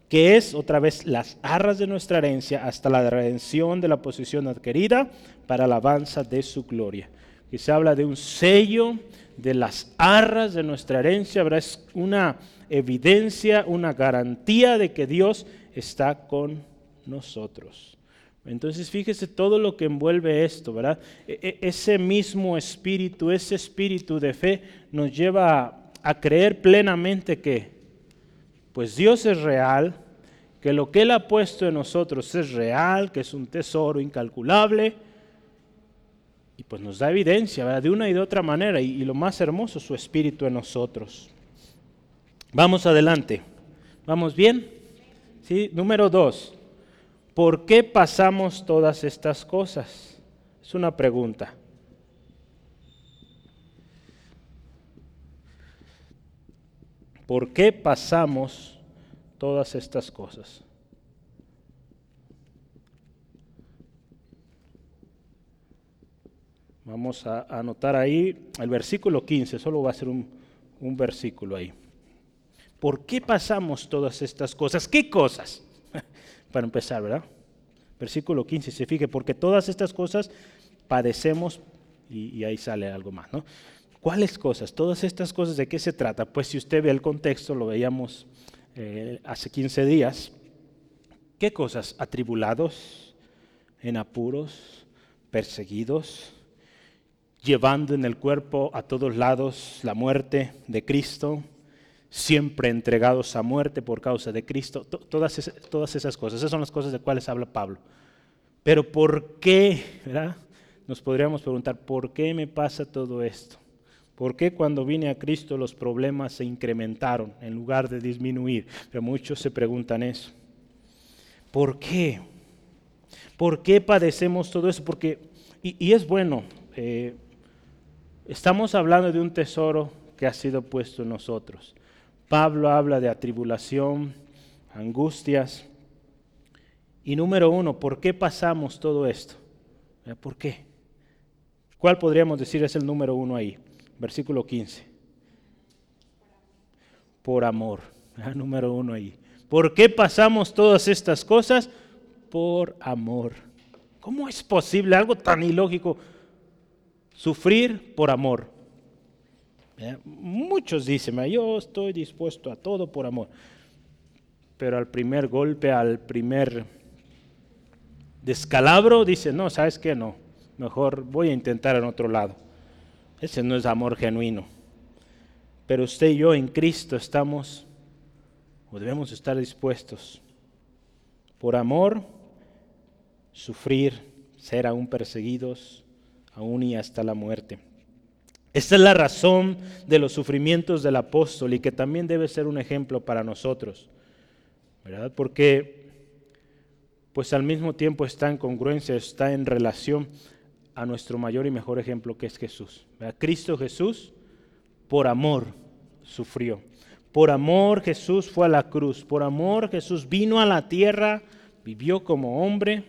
que es otra vez las arras de nuestra herencia hasta la redención de la posición adquirida para alabanza de su gloria. Y se habla de un sello de las arras de nuestra herencia, es una evidencia, una garantía de que Dios está con nosotros. Entonces fíjese todo lo que envuelve esto, ¿verdad? E, e, ese mismo espíritu, ese espíritu de fe nos lleva a, creer plenamente que, pues Dios es real, que lo que Él ha puesto en nosotros es real, que es un tesoro incalculable, y pues nos da evidencia. De una y de otra manera, y, y lo más hermoso, su espíritu en nosotros. Vamos adelante. ¿Vamos bien? ¿Sí? Número dos. ¿Por qué pasamos todas estas cosas? Es una pregunta. ¿Por qué pasamos todas estas cosas? Vamos a anotar ahí el versículo 15, solo va a ser un, un versículo ahí. ¿Por qué pasamos todas estas cosas? ¿Qué cosas? para empezar, ¿verdad? Versículo 15, se fije, porque todas estas cosas padecemos, y, ahí sale algo más, ¿no? ¿Cuáles cosas? Todas estas cosas, ¿de qué se trata? Pues si usted ve el contexto, lo veíamos eh, hace 15 días, ¿qué cosas? Atribulados, en apuros, perseguidos, llevando en el cuerpo a todos lados la muerte de Cristo, siempre entregados a muerte por causa de Cristo, todas, esas, todas esas cosas, esas son las cosas de cuales habla Pablo. Pero ¿por qué? ¿verdad? Nos podríamos preguntar, ¿por qué me pasa todo esto? ¿Por qué cuando vine a Cristo los problemas se incrementaron en lugar de disminuir? Pero muchos se preguntan eso. ¿Por qué? ¿Por qué padecemos todo eso? Porque, y, es bueno, eh, estamos hablando de un tesoro que ha sido puesto en nosotros. Pablo habla de atribulación, angustias. Y número uno, ¿por qué pasamos todo esto? ¿Eh? ¿Por qué? ¿Cuál podríamos decir es el número uno ahí? Versículo 15. Por amor. ¿eh? Número uno ahí. ¿Por qué pasamos todas estas cosas? Por amor. ¿Cómo es posible algo tan ilógico? Sufrir por amor. Muchos dicen, yo estoy dispuesto a todo por amor. Pero al primer golpe, al primer descalabro, dice, no, ¿sabes qué? No, mejor voy a intentar en otro lado. Ese no es amor genuino. Pero usted y yo en Cristo estamos, o debemos estar dispuestos, por amor, sufrir, ser aún perseguidos, aún y hasta la muerte. Esta es la razón de los sufrimientos del apóstol y que también debe ser un ejemplo para nosotros, ¿verdad? Porque pues al mismo tiempo está en congruencia, está en relación a nuestro mayor y mejor ejemplo que es Jesús. Cristo Jesús por amor sufrió. Por amor Jesús fue a la cruz. Por amor Jesús vino a la tierra, vivió como hombre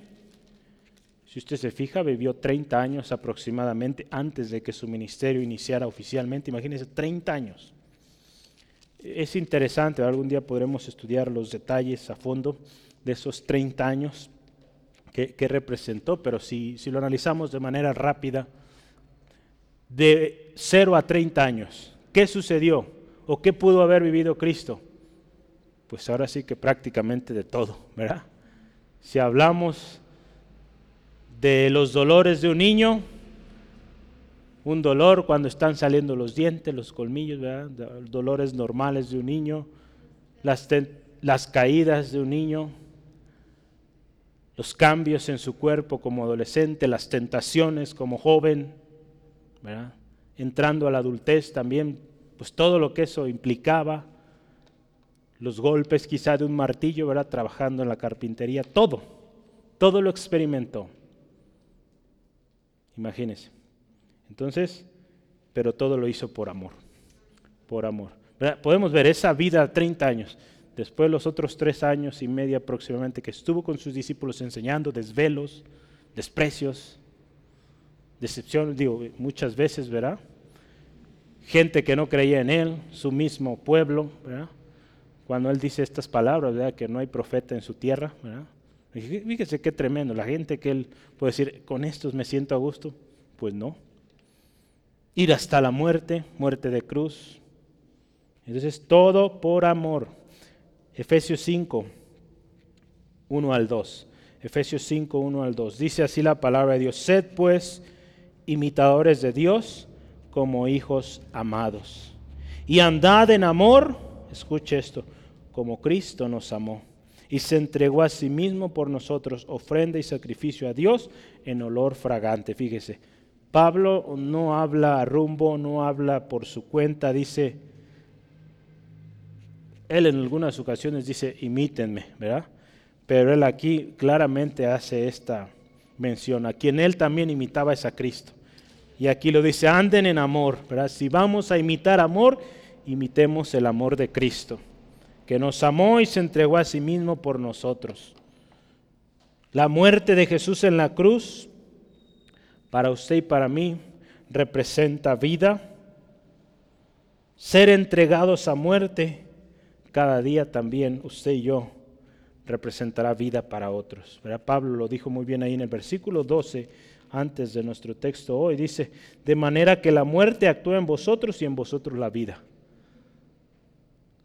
si usted se fija, vivió 30 años aproximadamente antes de que su ministerio iniciara oficialmente. Imagínense, 30 años. Es interesante, algún día podremos estudiar los detalles a fondo de esos 30 años que, representó, pero si, si lo analizamos de manera rápida, de 0 a 30 años, ¿qué sucedió? ¿O qué pudo haber vivido Cristo? Pues ahora sí que prácticamente de todo, ¿verdad? Si hablamos de los dolores de un niño, un dolor cuando están saliendo los dientes, los colmillos, dolores normales de un niño, las, las caídas de un niño, los cambios en su cuerpo como adolescente, las tentaciones como joven, entrando a la adultez también, pues todo lo que eso implicaba, los golpes quizá de un martillo, ¿verdad? trabajando en la carpintería, todo, todo lo experimentó. Imagínense. Entonces, pero todo lo hizo por amor. Por amor. Podemos ver esa vida 30 años. Después los otros tres años y medio aproximadamente que estuvo con sus discípulos enseñando desvelos, desprecios, decepción, digo, muchas veces, ¿verdad? Gente que no creía en él, su mismo pueblo, ¿verdad? Cuando él dice estas palabras, ¿verdad? Que no hay profeta en su tierra, ¿verdad? Fíjese qué tremendo. La gente que él puede decir, con estos me siento a gusto. Pues no. Ir hasta la muerte, muerte de cruz. Entonces, todo por amor. Efesios 5, 1 al 2. Efesios 5, 1 al 2. Dice así la palabra de Dios. Sed pues imitadores de Dios como hijos amados. Y andad en amor, escuche esto, como Cristo nos amó y se entregó a sí mismo por nosotros, ofrenda y sacrificio a Dios en olor fragante. Fíjese, Pablo no habla rumbo, no habla por su cuenta, dice, él en algunas ocasiones dice, imítenme, ¿verdad? Pero él aquí claramente hace esta mención, a quien él también imitaba es a Cristo. Y aquí lo dice, anden en amor, ¿verdad? Si vamos a imitar amor, imitemos el amor de Cristo que nos amó y se entregó a sí mismo por nosotros. La muerte de Jesús en la cruz, para usted y para mí, representa vida. Ser entregados a muerte, cada día también usted y yo representará vida para otros. Pablo lo dijo muy bien ahí en el versículo 12, antes de nuestro texto hoy. Dice, de manera que la muerte actúa en vosotros y en vosotros la vida.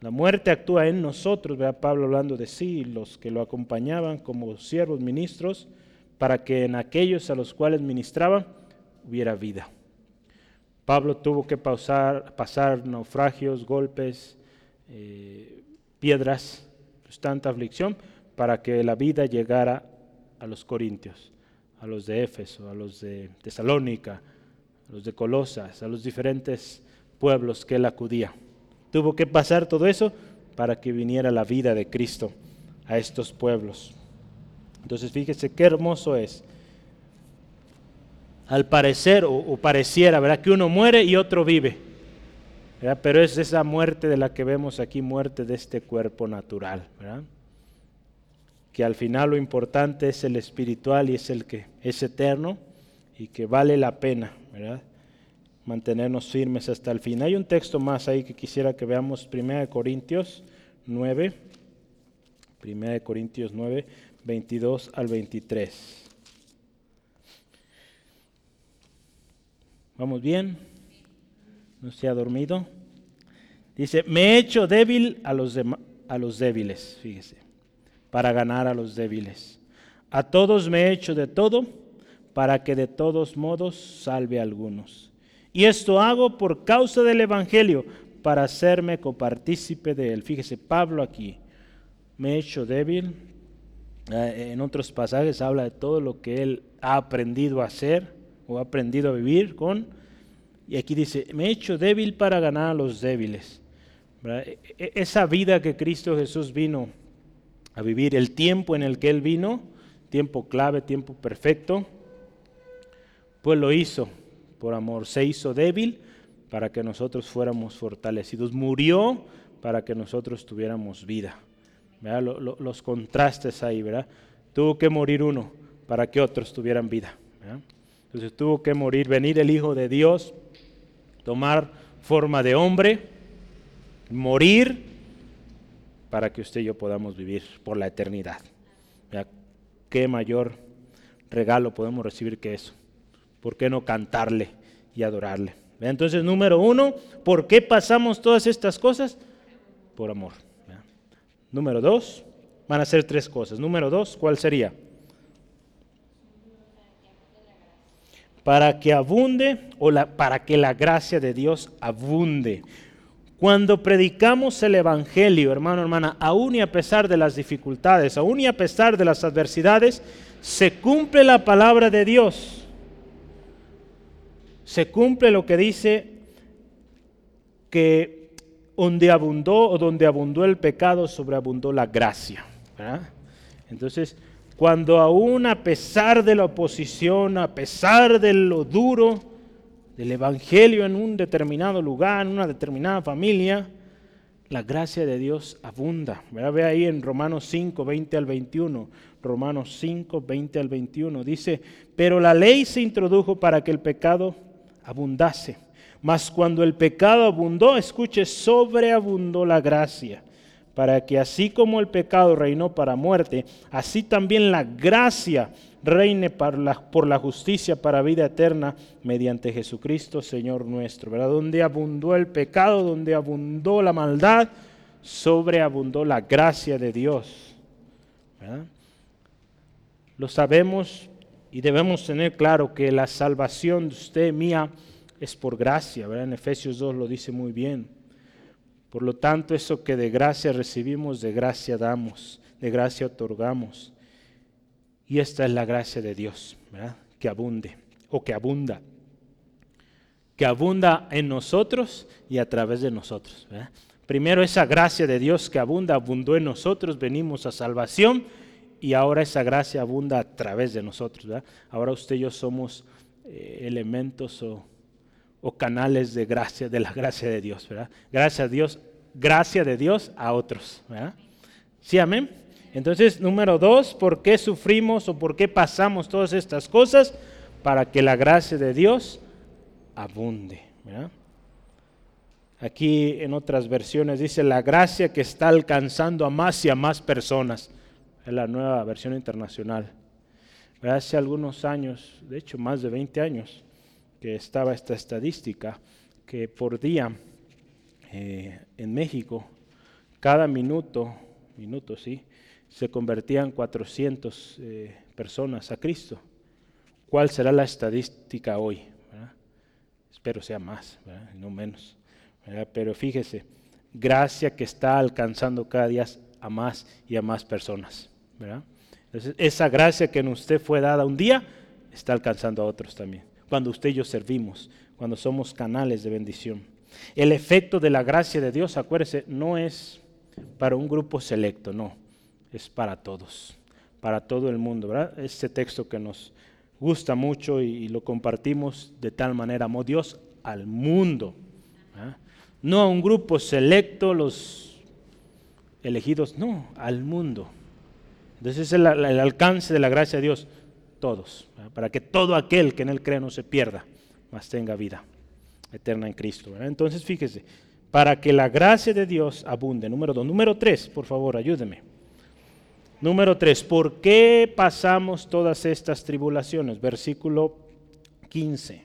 La muerte actúa en nosotros, vea Pablo hablando de sí, los que lo acompañaban como siervos ministros, para que en aquellos a los cuales ministraba hubiera vida. Pablo tuvo que pasar naufragios, golpes, eh, piedras, pues, tanta aflicción, para que la vida llegara a los corintios, a los de Éfeso, a los de Tesalónica, a los de Colosas, a los diferentes pueblos que él acudía. Tuvo que pasar todo eso para que viniera la vida de Cristo a estos pueblos. Entonces fíjese qué hermoso es. Al parecer o, pareciera, ¿verdad? Que uno muere y otro vive. Pero es esa muerte de la que vemos aquí, muerte de este cuerpo natural. Que al final lo importante es el espiritual y es el que es eterno y que vale la pena. mantenernos firmes hasta el fin. Hay un texto más ahí que quisiera que veamos, 1 Corintios 9, 1 Corintios 9, 22 al 23. ¿Vamos bien? ¿No se ha dormido? Dice, me he hecho débil a los, a los débiles, fíjese, para ganar a los débiles. A todos me he hecho de todo, para que de todos modos salve a algunos. Y esto hago por causa del Evangelio, para hacerme copartícipe de él. Fíjese, Pablo aquí, me he hecho débil. Eh, en otros pasajes habla de todo lo que él ha aprendido a hacer o ha aprendido a vivir con. Y aquí dice, me he hecho débil para ganar a los débiles. E, e, esa vida que Cristo Jesús vino a vivir, el tiempo en el que Él vino, tiempo clave, tiempo perfecto, pues lo hizo por amor. Se hizo débil para que nosotros fuéramos fortalecidos. Murió para que nosotros tuviéramos vida. los contrastes ahí, ¿verdad? Tuvo que morir uno para que otros tuvieran vida. Entonces tuvo que morir, venir el Hijo de Dios, tomar forma de hombre, morir para que usted y yo podamos vivir por la eternidad. ¿Qué mayor regalo podemos recibir que eso? ¿por qué no cantarle y adorarle? Entonces, número uno, ¿por qué pasamos todas estas cosas? Por amor. Número dos, van a ser tres cosas. Número dos, ¿cuál sería? Para que abunde o para que la gracia de Dios abunde. Cuando predicamos el Evangelio, hermano, hermana, aún y a pesar de las dificultades, aún y a pesar de las adversidades, se cumple la palabra de Dios se cumple lo que dice que donde abundó o donde abundó el pecado, sobreabundó la gracia. Entonces, cuando aún a pesar de la oposición, a pesar de lo duro del Evangelio en un determinado lugar, en una determinada familia, la gracia de Dios abunda. Ve ahí en Romanos 5, 20 al 21. Romanos 5, 20 al 21. Dice, pero la ley se introdujo para que el pecado abundase. Mas cuando el pecado abundó, escuche, sobreabundó la gracia, para que así como el pecado reinó para muerte, así también la gracia reine por la, justicia para vida eterna mediante Jesucristo, Señor nuestro. ¿verdad? Donde abundó el pecado, donde abundó la maldad, sobreabundó la gracia de Dios. Lo sabemos y debemos tener claro que la salvación de usted, mía, es por gracia, ¿verdad? En Efesios 2 lo dice muy bien. Por lo tanto, eso que de gracia recibimos, de gracia damos, de gracia otorgamos. Y esta es la gracia de Dios, ¿verdad? Que abunde o que abunda. Que abunda en nosotros y a través de nosotros. Primero esa gracia de Dios que abunda, abundó en nosotros, venimos a salvación y ahora esa gracia abunda a través de nosotros. ¿verdad? Ahora usted y yo somos eh, elementos o, canales de gracia, de la gracia de Dios. ¿verdad? Gracias a Dios, gracia de Dios a otros. ¿verdad? ¿Sí, amén? Entonces, número dos, ¿por qué sufrimos o por qué pasamos todas estas cosas? Para que la gracia de Dios abunde. ¿verdad? Aquí en otras versiones dice la gracia que está alcanzando a más y a más personas es la nueva versión internacional. Hace algunos años, de hecho más de 20 años, estaba esta estadística que por día eh, en México, cada minuto, minuto sí, se convertían 400 eh, personas a Cristo. ¿Cuál será la estadística hoy? Espero sea más, no menos. Pero fíjese, gracia que está alcanzando cada día a más y a más personas. Esa gracia que en usted fue dada un día, está alcanzando a otros también. Cuando usted y yo servimos, cuando somos canales de bendición. El efecto de la gracia de Dios, acuérdese, no es para un grupo selecto, no, es para todos, para todo el mundo. ¿verdad? Este texto que nos gusta mucho y, lo compartimos de tal manera, amó Dios al mundo, no a un grupo selecto, los elegidos, no, al mundo. Entonces es el, alcance de la gracia de Dios, todos, para que todo aquel que en Él cree no se pierda, mas tenga vida eterna en Cristo. Entonces fíjese, para que la gracia de Dios abunde. Número dos. Número tres, por favor, ayúdeme. Número tres, ¿por qué pasamos todas estas tribulaciones? Versículo 15.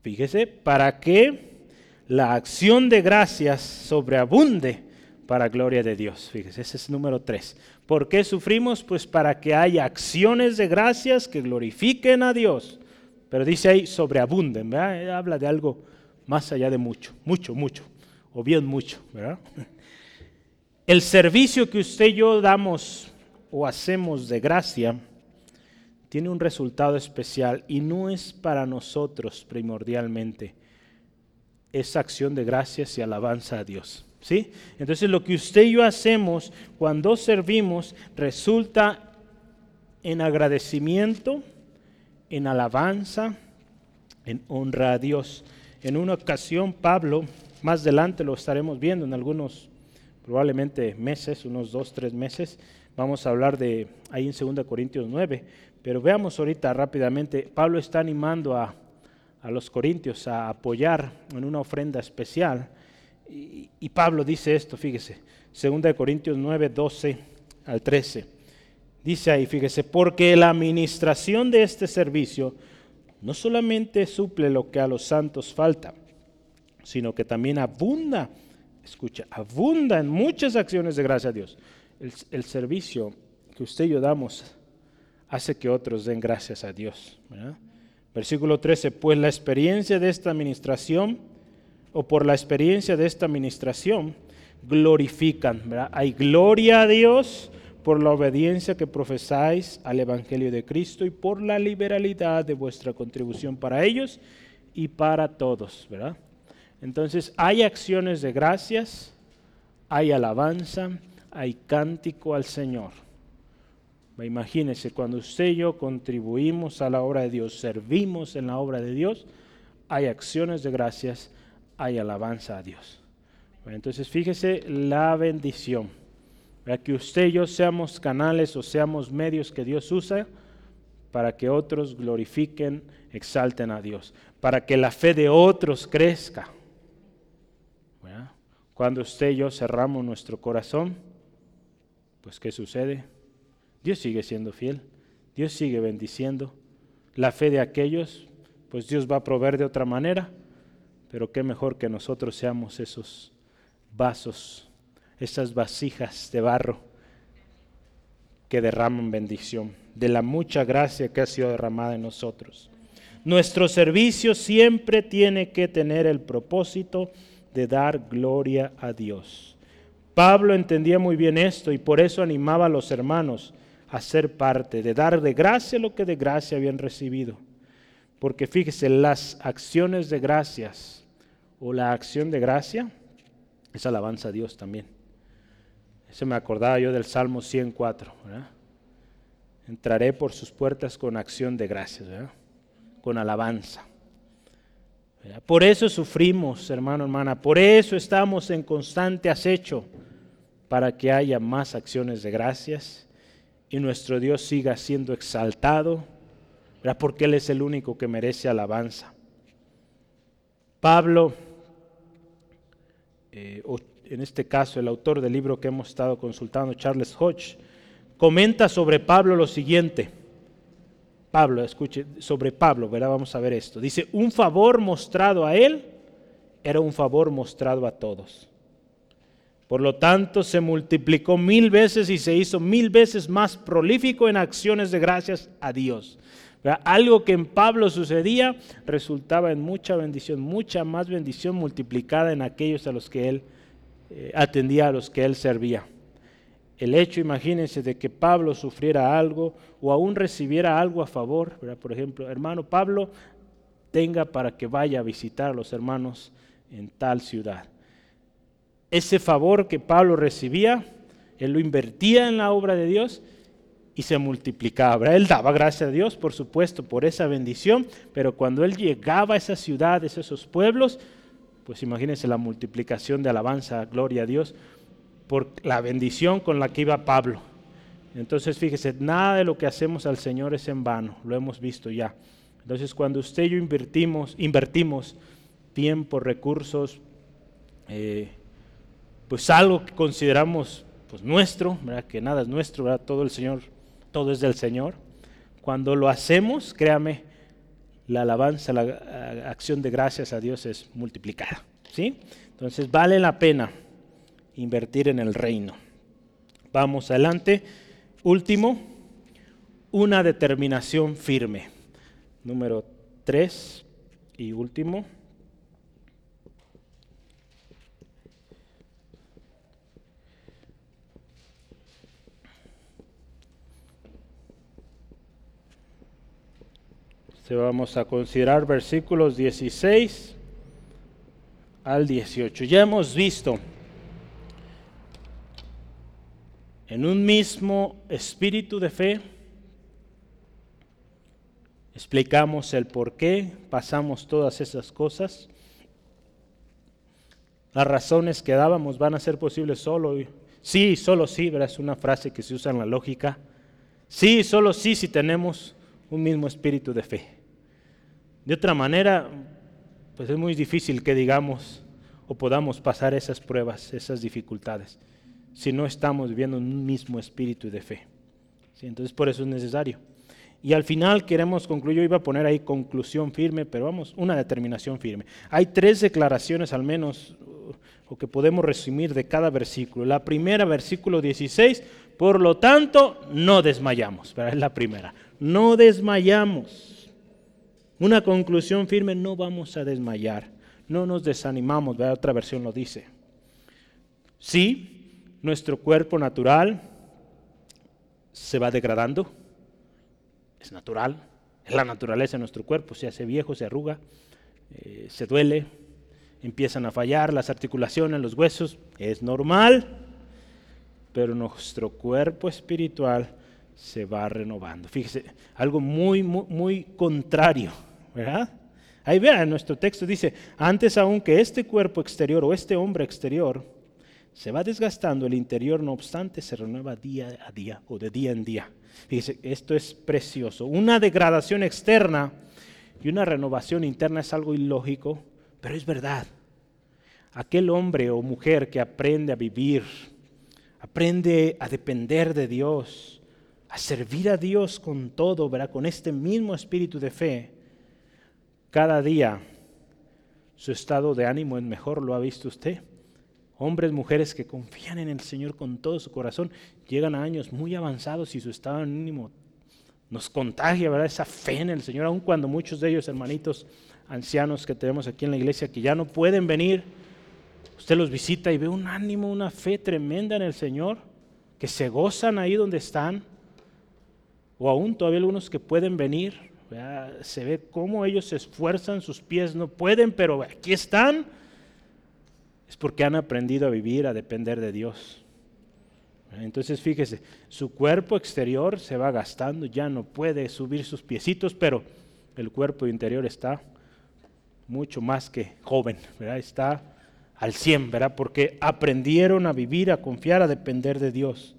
Fíjese, para que la acción de gracias sobreabunde para gloria de Dios. Fíjese, ese es número tres. ¿Por qué sufrimos? Pues para que haya acciones de gracias que glorifiquen a Dios. Pero dice ahí sobreabunden, ¿verdad? Habla de algo más allá de mucho, mucho, mucho, o bien mucho, ¿verdad? El servicio que usted y yo damos o hacemos de gracia tiene un resultado especial y no es para nosotros primordialmente. Es acción de gracias y alabanza a Dios. ¿Sí? Entonces lo que usted y yo hacemos cuando servimos resulta en agradecimiento, en alabanza, en honra a Dios. En una ocasión Pablo, más adelante lo estaremos viendo en algunos, probablemente meses, unos dos, tres meses, vamos a hablar de ahí en 2 Corintios 9, pero veamos ahorita rápidamente, Pablo está animando a, a los corintios a apoyar en una ofrenda especial y, Pablo dice esto, fíjese, 2 Corintios 9, 12 al 13. Dice ahí, fíjese, porque la administración de este servicio no solamente suple lo que a los santos falta, sino que también abunda, escucha, abunda en muchas acciones de gracia a Dios. El, servicio que usted y yo damos hace que otros den gracias a Dios. Versículo 13, pues la experiencia de esta administración o por la experiencia de esta administración, glorifican. Hay gloria a Dios por la obediencia que profesáis al Evangelio de Cristo y por la liberalidad de vuestra contribución para ellos y para todos. ¿verdad? Entonces hay acciones de gracias, hay alabanza, hay cántico al Señor. Imagínense, cuando usted y yo contribuimos a la obra de Dios, servimos en la obra de Dios, hay acciones de gracias, hay alabanza a Dios. entonces fíjese la bendición. Que usted y yo seamos canales o seamos medios que Dios usa para que otros glorifiquen, exalten a Dios, para que la fe de otros crezca. Cuando usted y yo cerramos nuestro corazón, pues ¿qué sucede? Dios sigue siendo fiel, Dios sigue bendiciendo. La fe de aquellos, pues Dios va a proveer de otra manera pero qué mejor que nosotros seamos esos vasos, esas vasijas de barro que derraman bendición, de la mucha gracia que ha sido derramada en nosotros. Nuestro servicio siempre tiene que tener el propósito de dar gloria a Dios. Pablo entendía muy bien esto y por eso animaba a los hermanos a ser parte, de dar de gracia lo que de gracia habían recibido. Porque fíjese, las acciones de gracias o la acción de gracia es alabanza a Dios también. Eso me acordaba yo del Salmo 104. Entraré por sus puertas con acción de gracias, con alabanza. Por eso sufrimos, hermano, hermana. Por eso estamos en constante acecho para que haya más acciones de gracias y nuestro Dios siga siendo exaltado porque Él es el único que merece alabanza. Pablo, eh, en este caso el autor del libro que hemos estado consultando, Charles Hodge, comenta sobre Pablo lo siguiente. Pablo, escuche, sobre Pablo, ¿verdad? Vamos a ver esto. Dice, un favor mostrado a él era un favor mostrado a todos. Por lo tanto, se multiplicó mil veces y se hizo mil veces más prolífico en acciones de gracias a Dios. Algo que en Pablo sucedía resultaba en mucha bendición, mucha más bendición multiplicada en aquellos a los que él eh, atendía, a los que él servía. El hecho, imagínense, de que Pablo sufriera algo o aún recibiera algo a favor, por ejemplo, hermano Pablo, tenga para que vaya a visitar a los hermanos en tal ciudad. Ese favor que Pablo recibía, él lo invertía en la obra de Dios y se multiplicaba. Él daba gracias a Dios, por supuesto, por esa bendición, pero cuando él llegaba a esas ciudades, a esos pueblos, pues imagínense la multiplicación de alabanza, gloria a Dios, por la bendición con la que iba Pablo. Entonces, fíjese, nada de lo que hacemos al Señor es en vano, lo hemos visto ya. Entonces, cuando usted y yo invertimos, tiempo, recursos, eh, pues algo que consideramos pues nuestro, que nada es nuestro, ¿verdad? todo el Señor todo es del Señor. Cuando lo hacemos, créame, la alabanza, la acción de gracias a Dios es multiplicada. ¿sí? Entonces vale la pena invertir en el reino. Vamos adelante. Último, una determinación firme. Número tres y último. Vamos a considerar versículos 16 al 18. Ya hemos visto en un mismo espíritu de fe, explicamos el por qué pasamos todas esas cosas. Las razones que dábamos van a ser posibles solo. Sí, solo sí, es una frase que se usa en la lógica. Sí, solo sí si tenemos un mismo espíritu de fe. De otra manera, pues es muy difícil que digamos o podamos pasar esas pruebas, esas dificultades, si no estamos viviendo un mismo espíritu de fe. Entonces por eso es necesario. Y al final queremos concluir, yo iba a poner ahí conclusión firme, pero vamos, una determinación firme. Hay tres declaraciones al menos, o que podemos resumir de cada versículo. La primera, versículo 16, por lo tanto, no desmayamos. Es la primera, no desmayamos. Una conclusión firme, no vamos a desmayar, no nos desanimamos, otra versión lo dice. Sí, nuestro cuerpo natural se va degradando, es natural, es la naturaleza de nuestro cuerpo, se hace viejo, se arruga, eh, se duele, empiezan a fallar las articulaciones, los huesos, es normal, pero nuestro cuerpo espiritual se va renovando. Fíjese, algo muy, muy, muy contrario ¿verdad? Ahí vean, nuestro texto dice, antes aún que este cuerpo exterior o este hombre exterior se va desgastando, el interior no obstante se renueva día a día o de día en día. Fíjese, esto es precioso. Una degradación externa y una renovación interna es algo ilógico, pero es verdad. Aquel hombre o mujer que aprende a vivir, aprende a depender de Dios, a servir a Dios con todo, ¿verdad? con este mismo espíritu de fe, cada día su estado de ánimo es mejor, ¿lo ha visto usted? hombres, mujeres que confían en el Señor con todo su corazón, llegan a años muy avanzados y su estado anímimo nos contagia, ¿verdad? Esa fe en el Señor, aun cuando muchos de ellos, hermanitos ancianos que tenemos aquí en la iglesia, que ya no pueden venir, usted los visita y ve un ánimo, una fe tremenda en el Señor, que se gozan ahí donde están, o aún todavía algunos que pueden venir, se ve cómo ellos se esfuerzan, sus pies no pueden, pero aquí están, es porque han aprendido a vivir, a depender de Dios. Entonces fíjese, su cuerpo exterior se va gastando, ya no puede subir sus piecitos, pero el cuerpo interior está mucho más que joven, está al 100, ¿verdad? porque aprendieron a vivir, a confiar, a depender de Dios.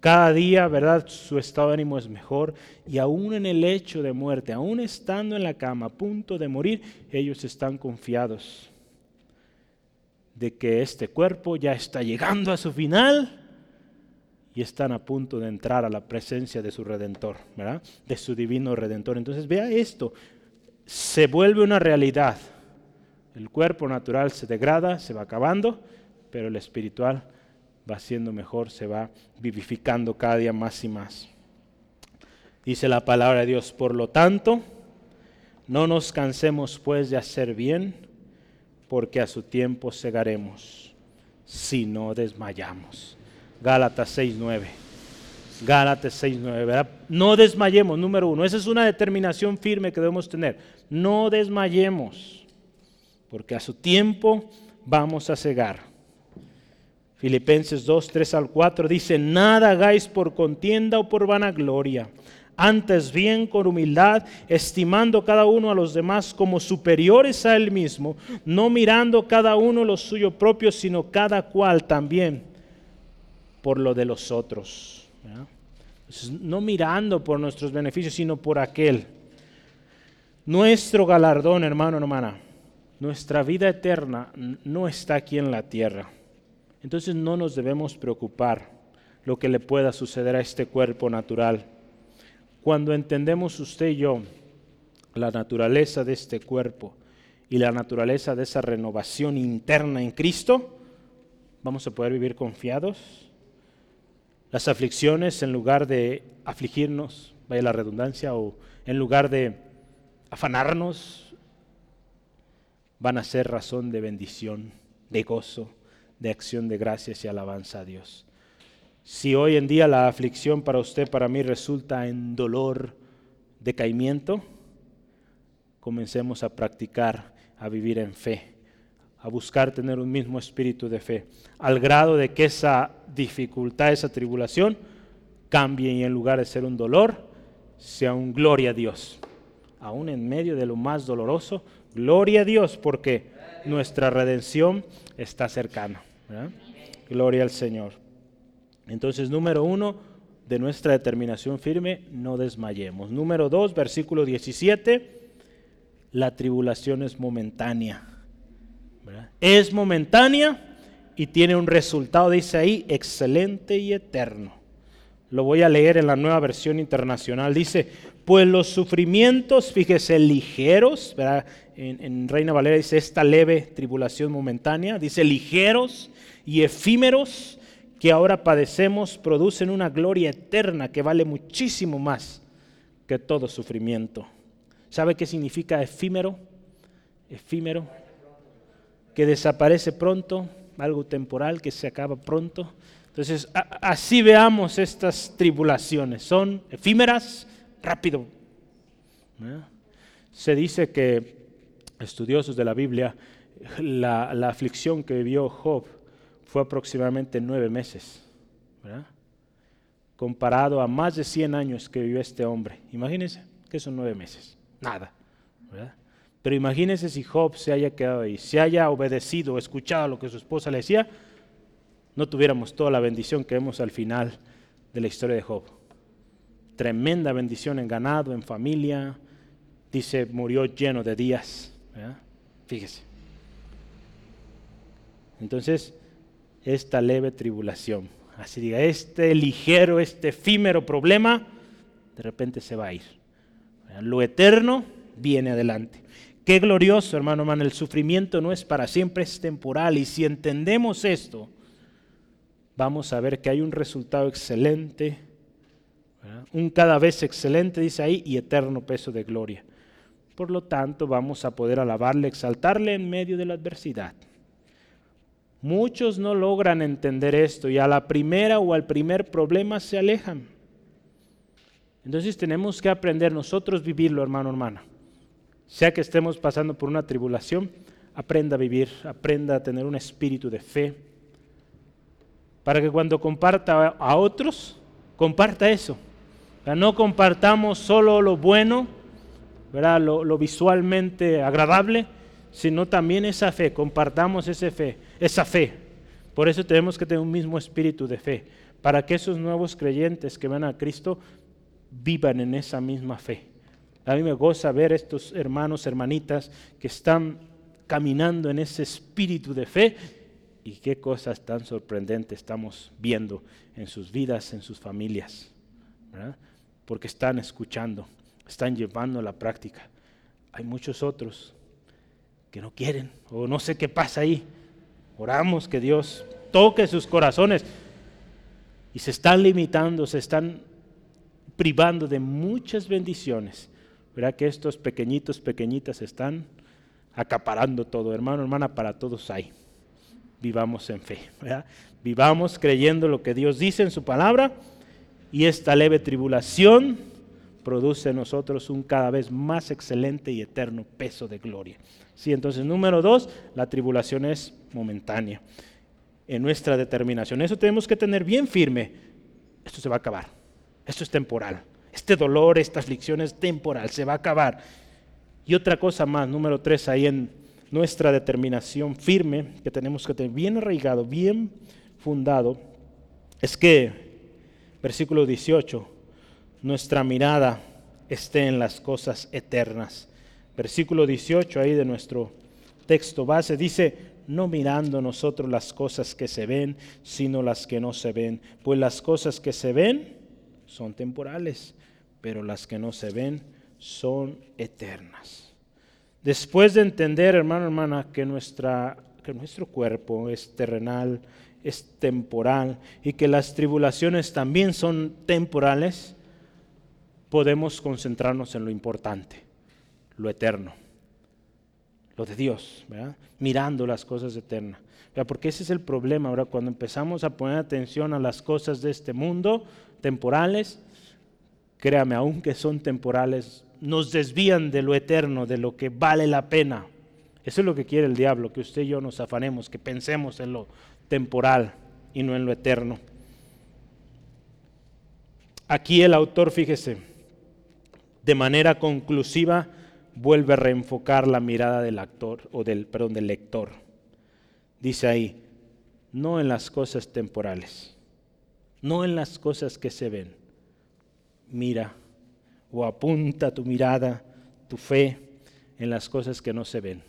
Cada día, ¿verdad? Su estado de ánimo es mejor y aún en el hecho de muerte, aún estando en la cama a punto de morir, ellos están confiados de que este cuerpo ya está llegando a su final y están a punto de entrar a la presencia de su redentor, ¿verdad? De su divino redentor. Entonces vea esto, se vuelve una realidad. El cuerpo natural se degrada, se va acabando, pero el espiritual va siendo mejor, se va vivificando cada día más y más. Dice la palabra de Dios, por lo tanto, no nos cansemos pues de hacer bien, porque a su tiempo segaremos, si no desmayamos. Gálatas 6.9. Gálatas 6.9, ¿verdad? No desmayemos, número uno. Esa es una determinación firme que debemos tener. No desmayemos, porque a su tiempo vamos a cegar. Filipenses 2, 3 al 4 dice, nada hagáis por contienda o por vanagloria, antes bien con humildad, estimando cada uno a los demás como superiores a él mismo, no mirando cada uno lo suyo propio, sino cada cual también por lo de los otros. no mirando por nuestros beneficios, sino por aquel. Nuestro galardón, hermano, hermana, nuestra vida eterna no está aquí en la tierra. Entonces no nos debemos preocupar lo que le pueda suceder a este cuerpo natural. Cuando entendemos usted y yo la naturaleza de este cuerpo y la naturaleza de esa renovación interna en Cristo, vamos a poder vivir confiados las aflicciones, en lugar de afligirnos, vaya la redundancia, o en lugar de afanarnos, van a ser razón de bendición, de gozo, de acción de gracias y alabanza a Dios. Si hoy en día la aflicción para usted, para mí, resulta en dolor, decaimiento, comencemos a practicar, a vivir en fe a buscar tener un mismo espíritu de fe, al grado de que esa dificultad, esa tribulación, cambie y en lugar de ser un dolor, sea un gloria a Dios. Aún en medio de lo más doloroso, gloria a Dios, porque nuestra redención está cercana. Gloria al Señor. Entonces, número uno, de nuestra determinación firme, no desmayemos. Número dos, versículo 17, la tribulación es momentánea es momentánea y tiene un resultado, dice ahí, excelente y eterno. Lo voy a leer en la nueva versión internacional. Dice, pues los sufrimientos, fíjese, ligeros, En, en, Reina Valera dice esta leve tribulación momentánea, dice ligeros y efímeros que ahora padecemos producen una gloria eterna que vale muchísimo más que todo sufrimiento. ¿Sabe qué significa efímero? Efímero que desaparece pronto, algo temporal que se acaba pronto. Entonces, así veamos estas tribulaciones. Son efímeras, rápido. Se dice que estudiosos de la Biblia, la, aflicción que vivió Job fue aproximadamente nueve meses, comparado a más de 100 años que vivió este hombre. Imagínense que son nueve meses, nada. ¿verdad? Pero imagínense si Job se haya quedado ahí, se haya obedecido, escuchado lo que su esposa le decía, no tuviéramos toda la bendición que vemos al final de la historia de Job. Tremenda bendición en ganado, en familia. Dice, murió lleno de días. Fíjese. Entonces, esta leve tribulación, así diga, este ligero, este efímero problema, de repente se va a ir. Lo eterno viene adelante. Qué glorioso, hermano, hermano, el sufrimiento no es para siempre, es temporal. Y si entendemos esto, vamos a ver que hay un resultado excelente, un cada vez excelente, dice ahí, y eterno peso de gloria. Por lo tanto, vamos a poder alabarle, exaltarle en medio de la adversidad. Muchos no logran entender esto y a la primera o al primer problema se alejan. Entonces tenemos que aprender nosotros vivirlo, hermano, hermana. Sea que estemos pasando por una tribulación, aprenda a vivir, aprenda a tener un espíritu de fe, para que cuando comparta a otros, comparta eso. no compartamos solo lo bueno, ¿verdad? lo visualmente agradable, sino también esa fe, compartamos esa fe, esa fe. Por eso tenemos que tener un mismo espíritu de fe, para que esos nuevos creyentes que van a Cristo vivan en esa misma fe. A mí me goza ver estos hermanos, hermanitas que están caminando en ese espíritu de fe y qué cosas tan sorprendentes estamos viendo en sus vidas, en sus familias, porque están escuchando, están llevando la práctica. Hay muchos otros que no quieren o no sé qué pasa ahí. Oramos que Dios toque sus corazones y se están limitando, se están privando de muchas bendiciones. Verá que estos pequeñitos, pequeñitas están acaparando todo. Hermano, hermana, para todos hay. Vivamos en fe. Vivamos creyendo lo que Dios dice en su palabra y esta leve tribulación produce en nosotros un cada vez más excelente y eterno peso de gloria. Sí, entonces, número dos, la tribulación es momentánea en nuestra determinación. Eso tenemos que tener bien firme. Esto se va a acabar. Esto es temporal. Este dolor, esta aflicción es temporal, se va a acabar. Y otra cosa más, número tres, ahí en nuestra determinación firme, que tenemos que tener bien arraigado, bien fundado, es que, versículo 18, nuestra mirada esté en las cosas eternas. Versículo 18 ahí de nuestro texto base dice, no mirando nosotros las cosas que se ven, sino las que no se ven. Pues las cosas que se ven son temporales, pero las que no se ven son eternas. Después de entender, hermano, hermana, que, nuestra, que nuestro cuerpo es terrenal, es temporal y que las tribulaciones también son temporales, podemos concentrarnos en lo importante, lo eterno, lo de Dios, mirando las cosas eternas. Porque ese es el problema, ahora cuando empezamos a poner atención a las cosas de este mundo, temporales, créame, aunque son temporales, nos desvían de lo eterno, de lo que vale la pena. Eso es lo que quiere el diablo, que usted y yo nos afanemos, que pensemos en lo temporal y no en lo eterno. Aquí el autor, fíjese, de manera conclusiva vuelve a reenfocar la mirada del actor o del perdón del lector. Dice ahí, no en las cosas temporales, no en las cosas que se ven. Mira o apunta tu mirada, tu fe en las cosas que no se ven,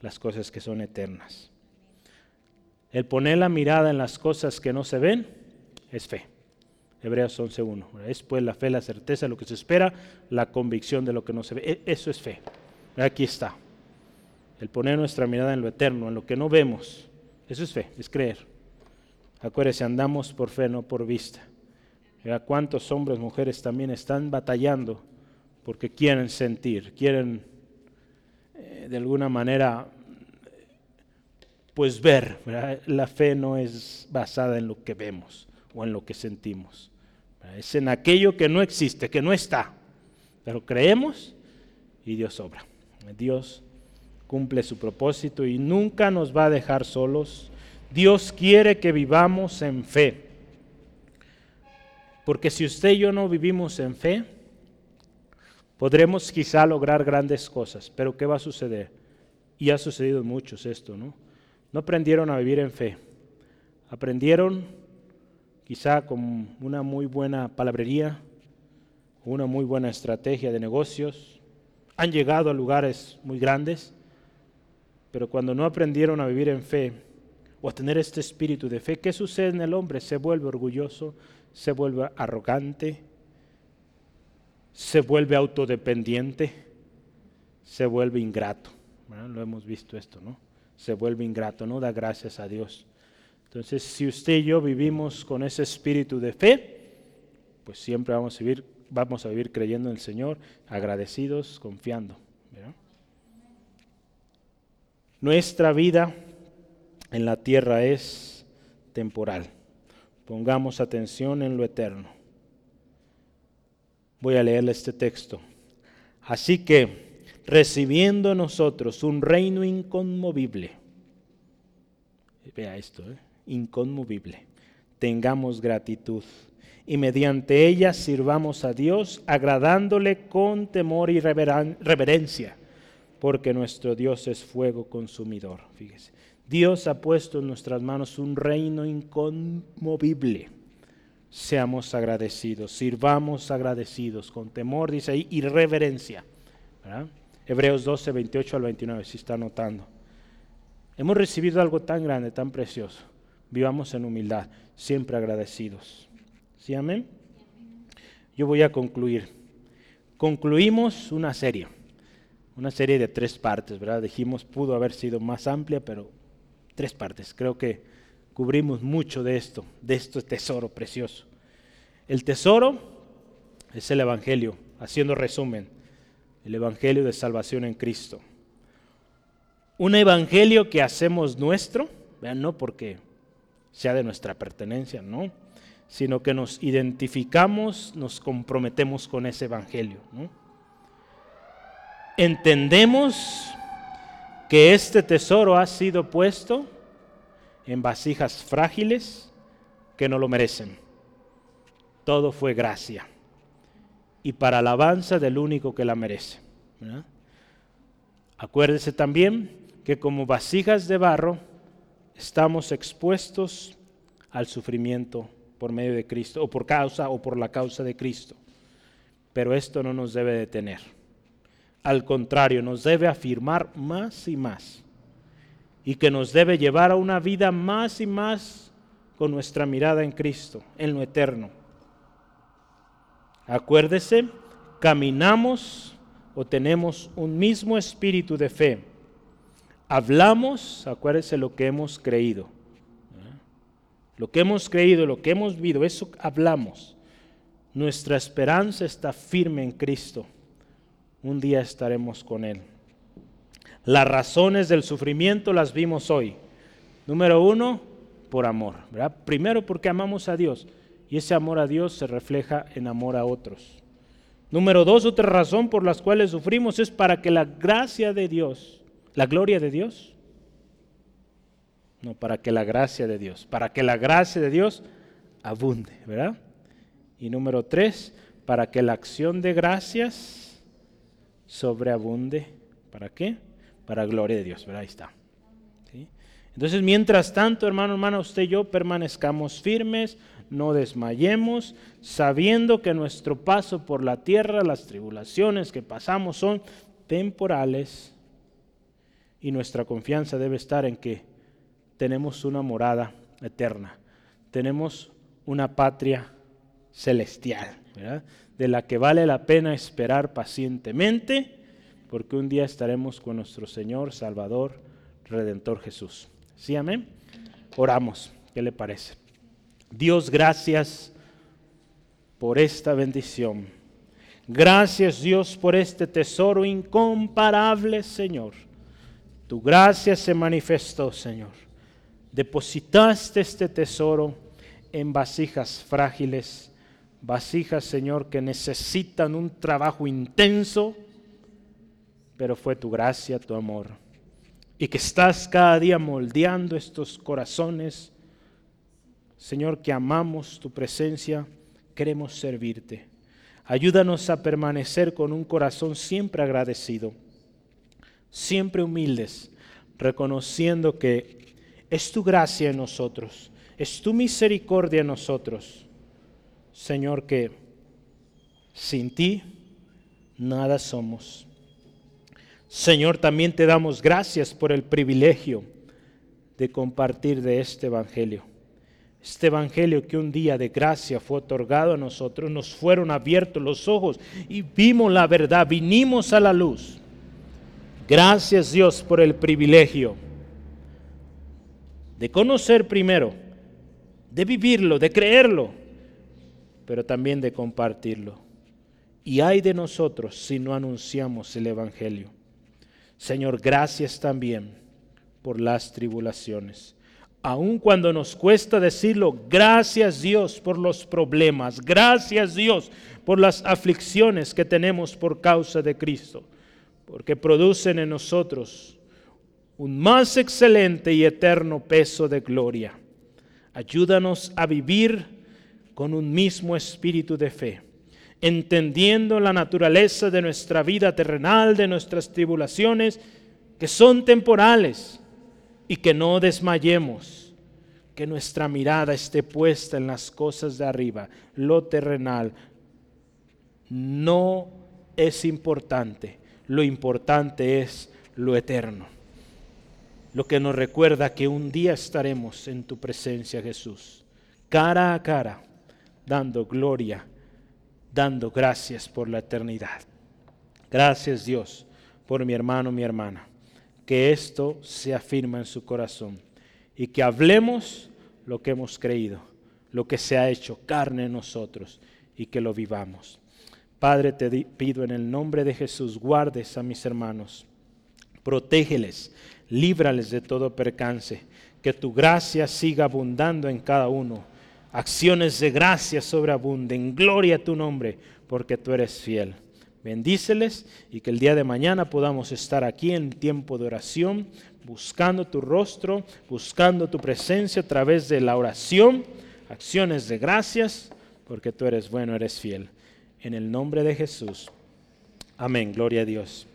las cosas que son eternas. El poner la mirada en las cosas que no se ven es fe. Hebreos 11.1. Es pues la fe, la certeza de lo que se espera, la convicción de lo que no se ve. E, eso es fe. Aquí está. El poner nuestra mirada en lo eterno, en lo que no vemos. Eso es fe, es creer. Acuérdese, andamos por fe, no por vista. Vea cuántos hombres, mujeres también están batallando porque quieren sentir, quieren eh, de alguna manera pues ver. La fe no es basada en lo que vemos o en lo que sentimos. Es en aquello que no existe, que no está. Pero creemos y Dios obra. Dios cumple su propósito y nunca nos va a dejar solos. Dios quiere que vivamos en fe. Porque si usted y yo no vivimos en fe, podremos quizá lograr grandes cosas. Pero ¿qué va a suceder? Y ha sucedido muchos esto, ¿no? No aprendieron a vivir en fe. Aprendieron quizá con una muy buena palabrería, una muy buena estrategia de negocios, han llegado a lugares muy grandes, pero cuando no aprendieron a vivir en fe o a tener este espíritu de fe, ¿qué sucede en el hombre? Se vuelve orgulloso, se vuelve arrogante, se vuelve autodependiente, se vuelve ingrato. Lo hemos visto esto, ¿no? Se vuelve ingrato, no da gracias a Dios. Entonces, si usted y yo vivimos con ese espíritu de fe, pues siempre vamos a vivir, vamos a vivir creyendo en el Señor, agradecidos, confiando. Nuestra vida en la tierra es temporal. Pongamos atención en lo eterno. Voy a leerle este texto. Así que, recibiendo nosotros un reino inconmovible, vea esto, ¿eh? Inconmovible, tengamos gratitud y mediante ella sirvamos a Dios agradándole con temor y reverencia, porque nuestro Dios es fuego consumidor. Fíjese, Dios ha puesto en nuestras manos un reino inconmovible seamos agradecidos, sirvamos agradecidos, con temor, dice ahí, y reverencia. Hebreos 12, 28 al 29, si está anotando. Hemos recibido algo tan grande, tan precioso. Vivamos en humildad, siempre agradecidos. ¿Sí, amén? Yo voy a concluir. Concluimos una serie, una serie de tres partes, ¿verdad? Dijimos, pudo haber sido más amplia, pero tres partes. Creo que cubrimos mucho de esto, de este tesoro precioso. El tesoro es el Evangelio, haciendo resumen, el Evangelio de salvación en Cristo. Un Evangelio que hacemos nuestro, vean, no porque sea de nuestra pertenencia, no, sino que nos identificamos, nos comprometemos con ese Evangelio. Entendemos que este tesoro ha sido puesto en vasijas frágiles que no lo merecen. Todo fue gracia y para alabanza del único que la merece. Acuérdese también que como vasijas de barro estamos expuestos al sufrimiento por medio de Cristo, o por causa o por la causa de Cristo. Pero esto no nos debe detener. Al contrario, nos debe afirmar más y más y que nos debe llevar a una vida más y más con nuestra mirada en Cristo, en lo eterno. Acuérdese, caminamos o tenemos un mismo espíritu de fe. Hablamos, acuérdese lo que hemos creído. Lo que hemos creído, lo que hemos vivido, eso hablamos. Nuestra esperanza está firme en Cristo. Un día estaremos con Él. Las razones del sufrimiento las vimos hoy. Número uno, por amor. Primero porque amamos a Dios y ese amor a Dios se refleja en amor a otros. Número dos, otra razón por las cuales sufrimos es para que la gracia de Dios, la gloria de Dios, no, para que la gracia de Dios, para que la gracia de Dios abunde, ¿verdad? Y número tres, para que la acción de gracias sobreabunde. ¿Para qué? para gloria de Dios. ¿verdad? Ahí está. Entonces, mientras tanto, hermano, hermana, usted y yo permanezcamos firmes, no desmayemos, sabiendo que nuestro paso por la tierra, las tribulaciones que pasamos son temporales y nuestra confianza debe estar en que tenemos una morada eterna, tenemos una patria celestial, de la que vale la pena esperar pacientemente porque un día estaremos con nuestro Señor, Salvador, Redentor Jesús. ¿Sí, amén? Oramos. ¿Qué le parece? Dios, gracias por esta bendición. Gracias Dios por este tesoro incomparable, Señor. Tu gracia se manifestó, Señor. Depositaste este tesoro en vasijas frágiles, vasijas, Señor, que necesitan un trabajo intenso, pero fue tu gracia, tu amor. Y que estás cada día moldeando estos corazones. Señor, que amamos tu presencia, queremos servirte. Ayúdanos a permanecer con un corazón siempre agradecido, siempre humildes, reconociendo que es tu gracia en nosotros, es tu misericordia en nosotros. Señor, que sin ti nada somos. Señor, también te damos gracias por el privilegio de compartir de este Evangelio. Este Evangelio que un día de gracia fue otorgado a nosotros, nos fueron abiertos los ojos y vimos la verdad, vinimos a la luz. Gracias Dios por el privilegio de conocer primero, de vivirlo, de creerlo, pero también de compartirlo. Y hay de nosotros si no anunciamos el Evangelio. Señor, gracias también por las tribulaciones. Aun cuando nos cuesta decirlo, gracias Dios por los problemas, gracias Dios por las aflicciones que tenemos por causa de Cristo, porque producen en nosotros un más excelente y eterno peso de gloria. Ayúdanos a vivir con un mismo espíritu de fe, entendiendo la naturaleza de nuestra vida terrenal, de nuestras tribulaciones, que son temporales, y que no desmayemos, que nuestra mirada esté puesta en las cosas de arriba, lo terrenal. No es importante, lo importante es lo eterno lo que nos recuerda que un día estaremos en tu presencia, Jesús, cara a cara, dando gloria, dando gracias por la eternidad. Gracias Dios por mi hermano, mi hermana. Que esto se afirma en su corazón y que hablemos lo que hemos creído, lo que se ha hecho carne en nosotros y que lo vivamos. Padre, te pido en el nombre de Jesús, guardes a mis hermanos, protégeles líbrales de todo percance, que tu gracia siga abundando en cada uno. Acciones de gracia sobreabunden, gloria a tu nombre, porque tú eres fiel. Bendíceles y que el día de mañana podamos estar aquí en tiempo de oración, buscando tu rostro, buscando tu presencia a través de la oración, acciones de gracias, porque tú eres bueno, eres fiel. En el nombre de Jesús. Amén, gloria a Dios.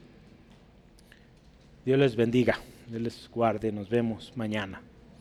Dios les bendiga. Dios les guarde. Nos vemos mañana.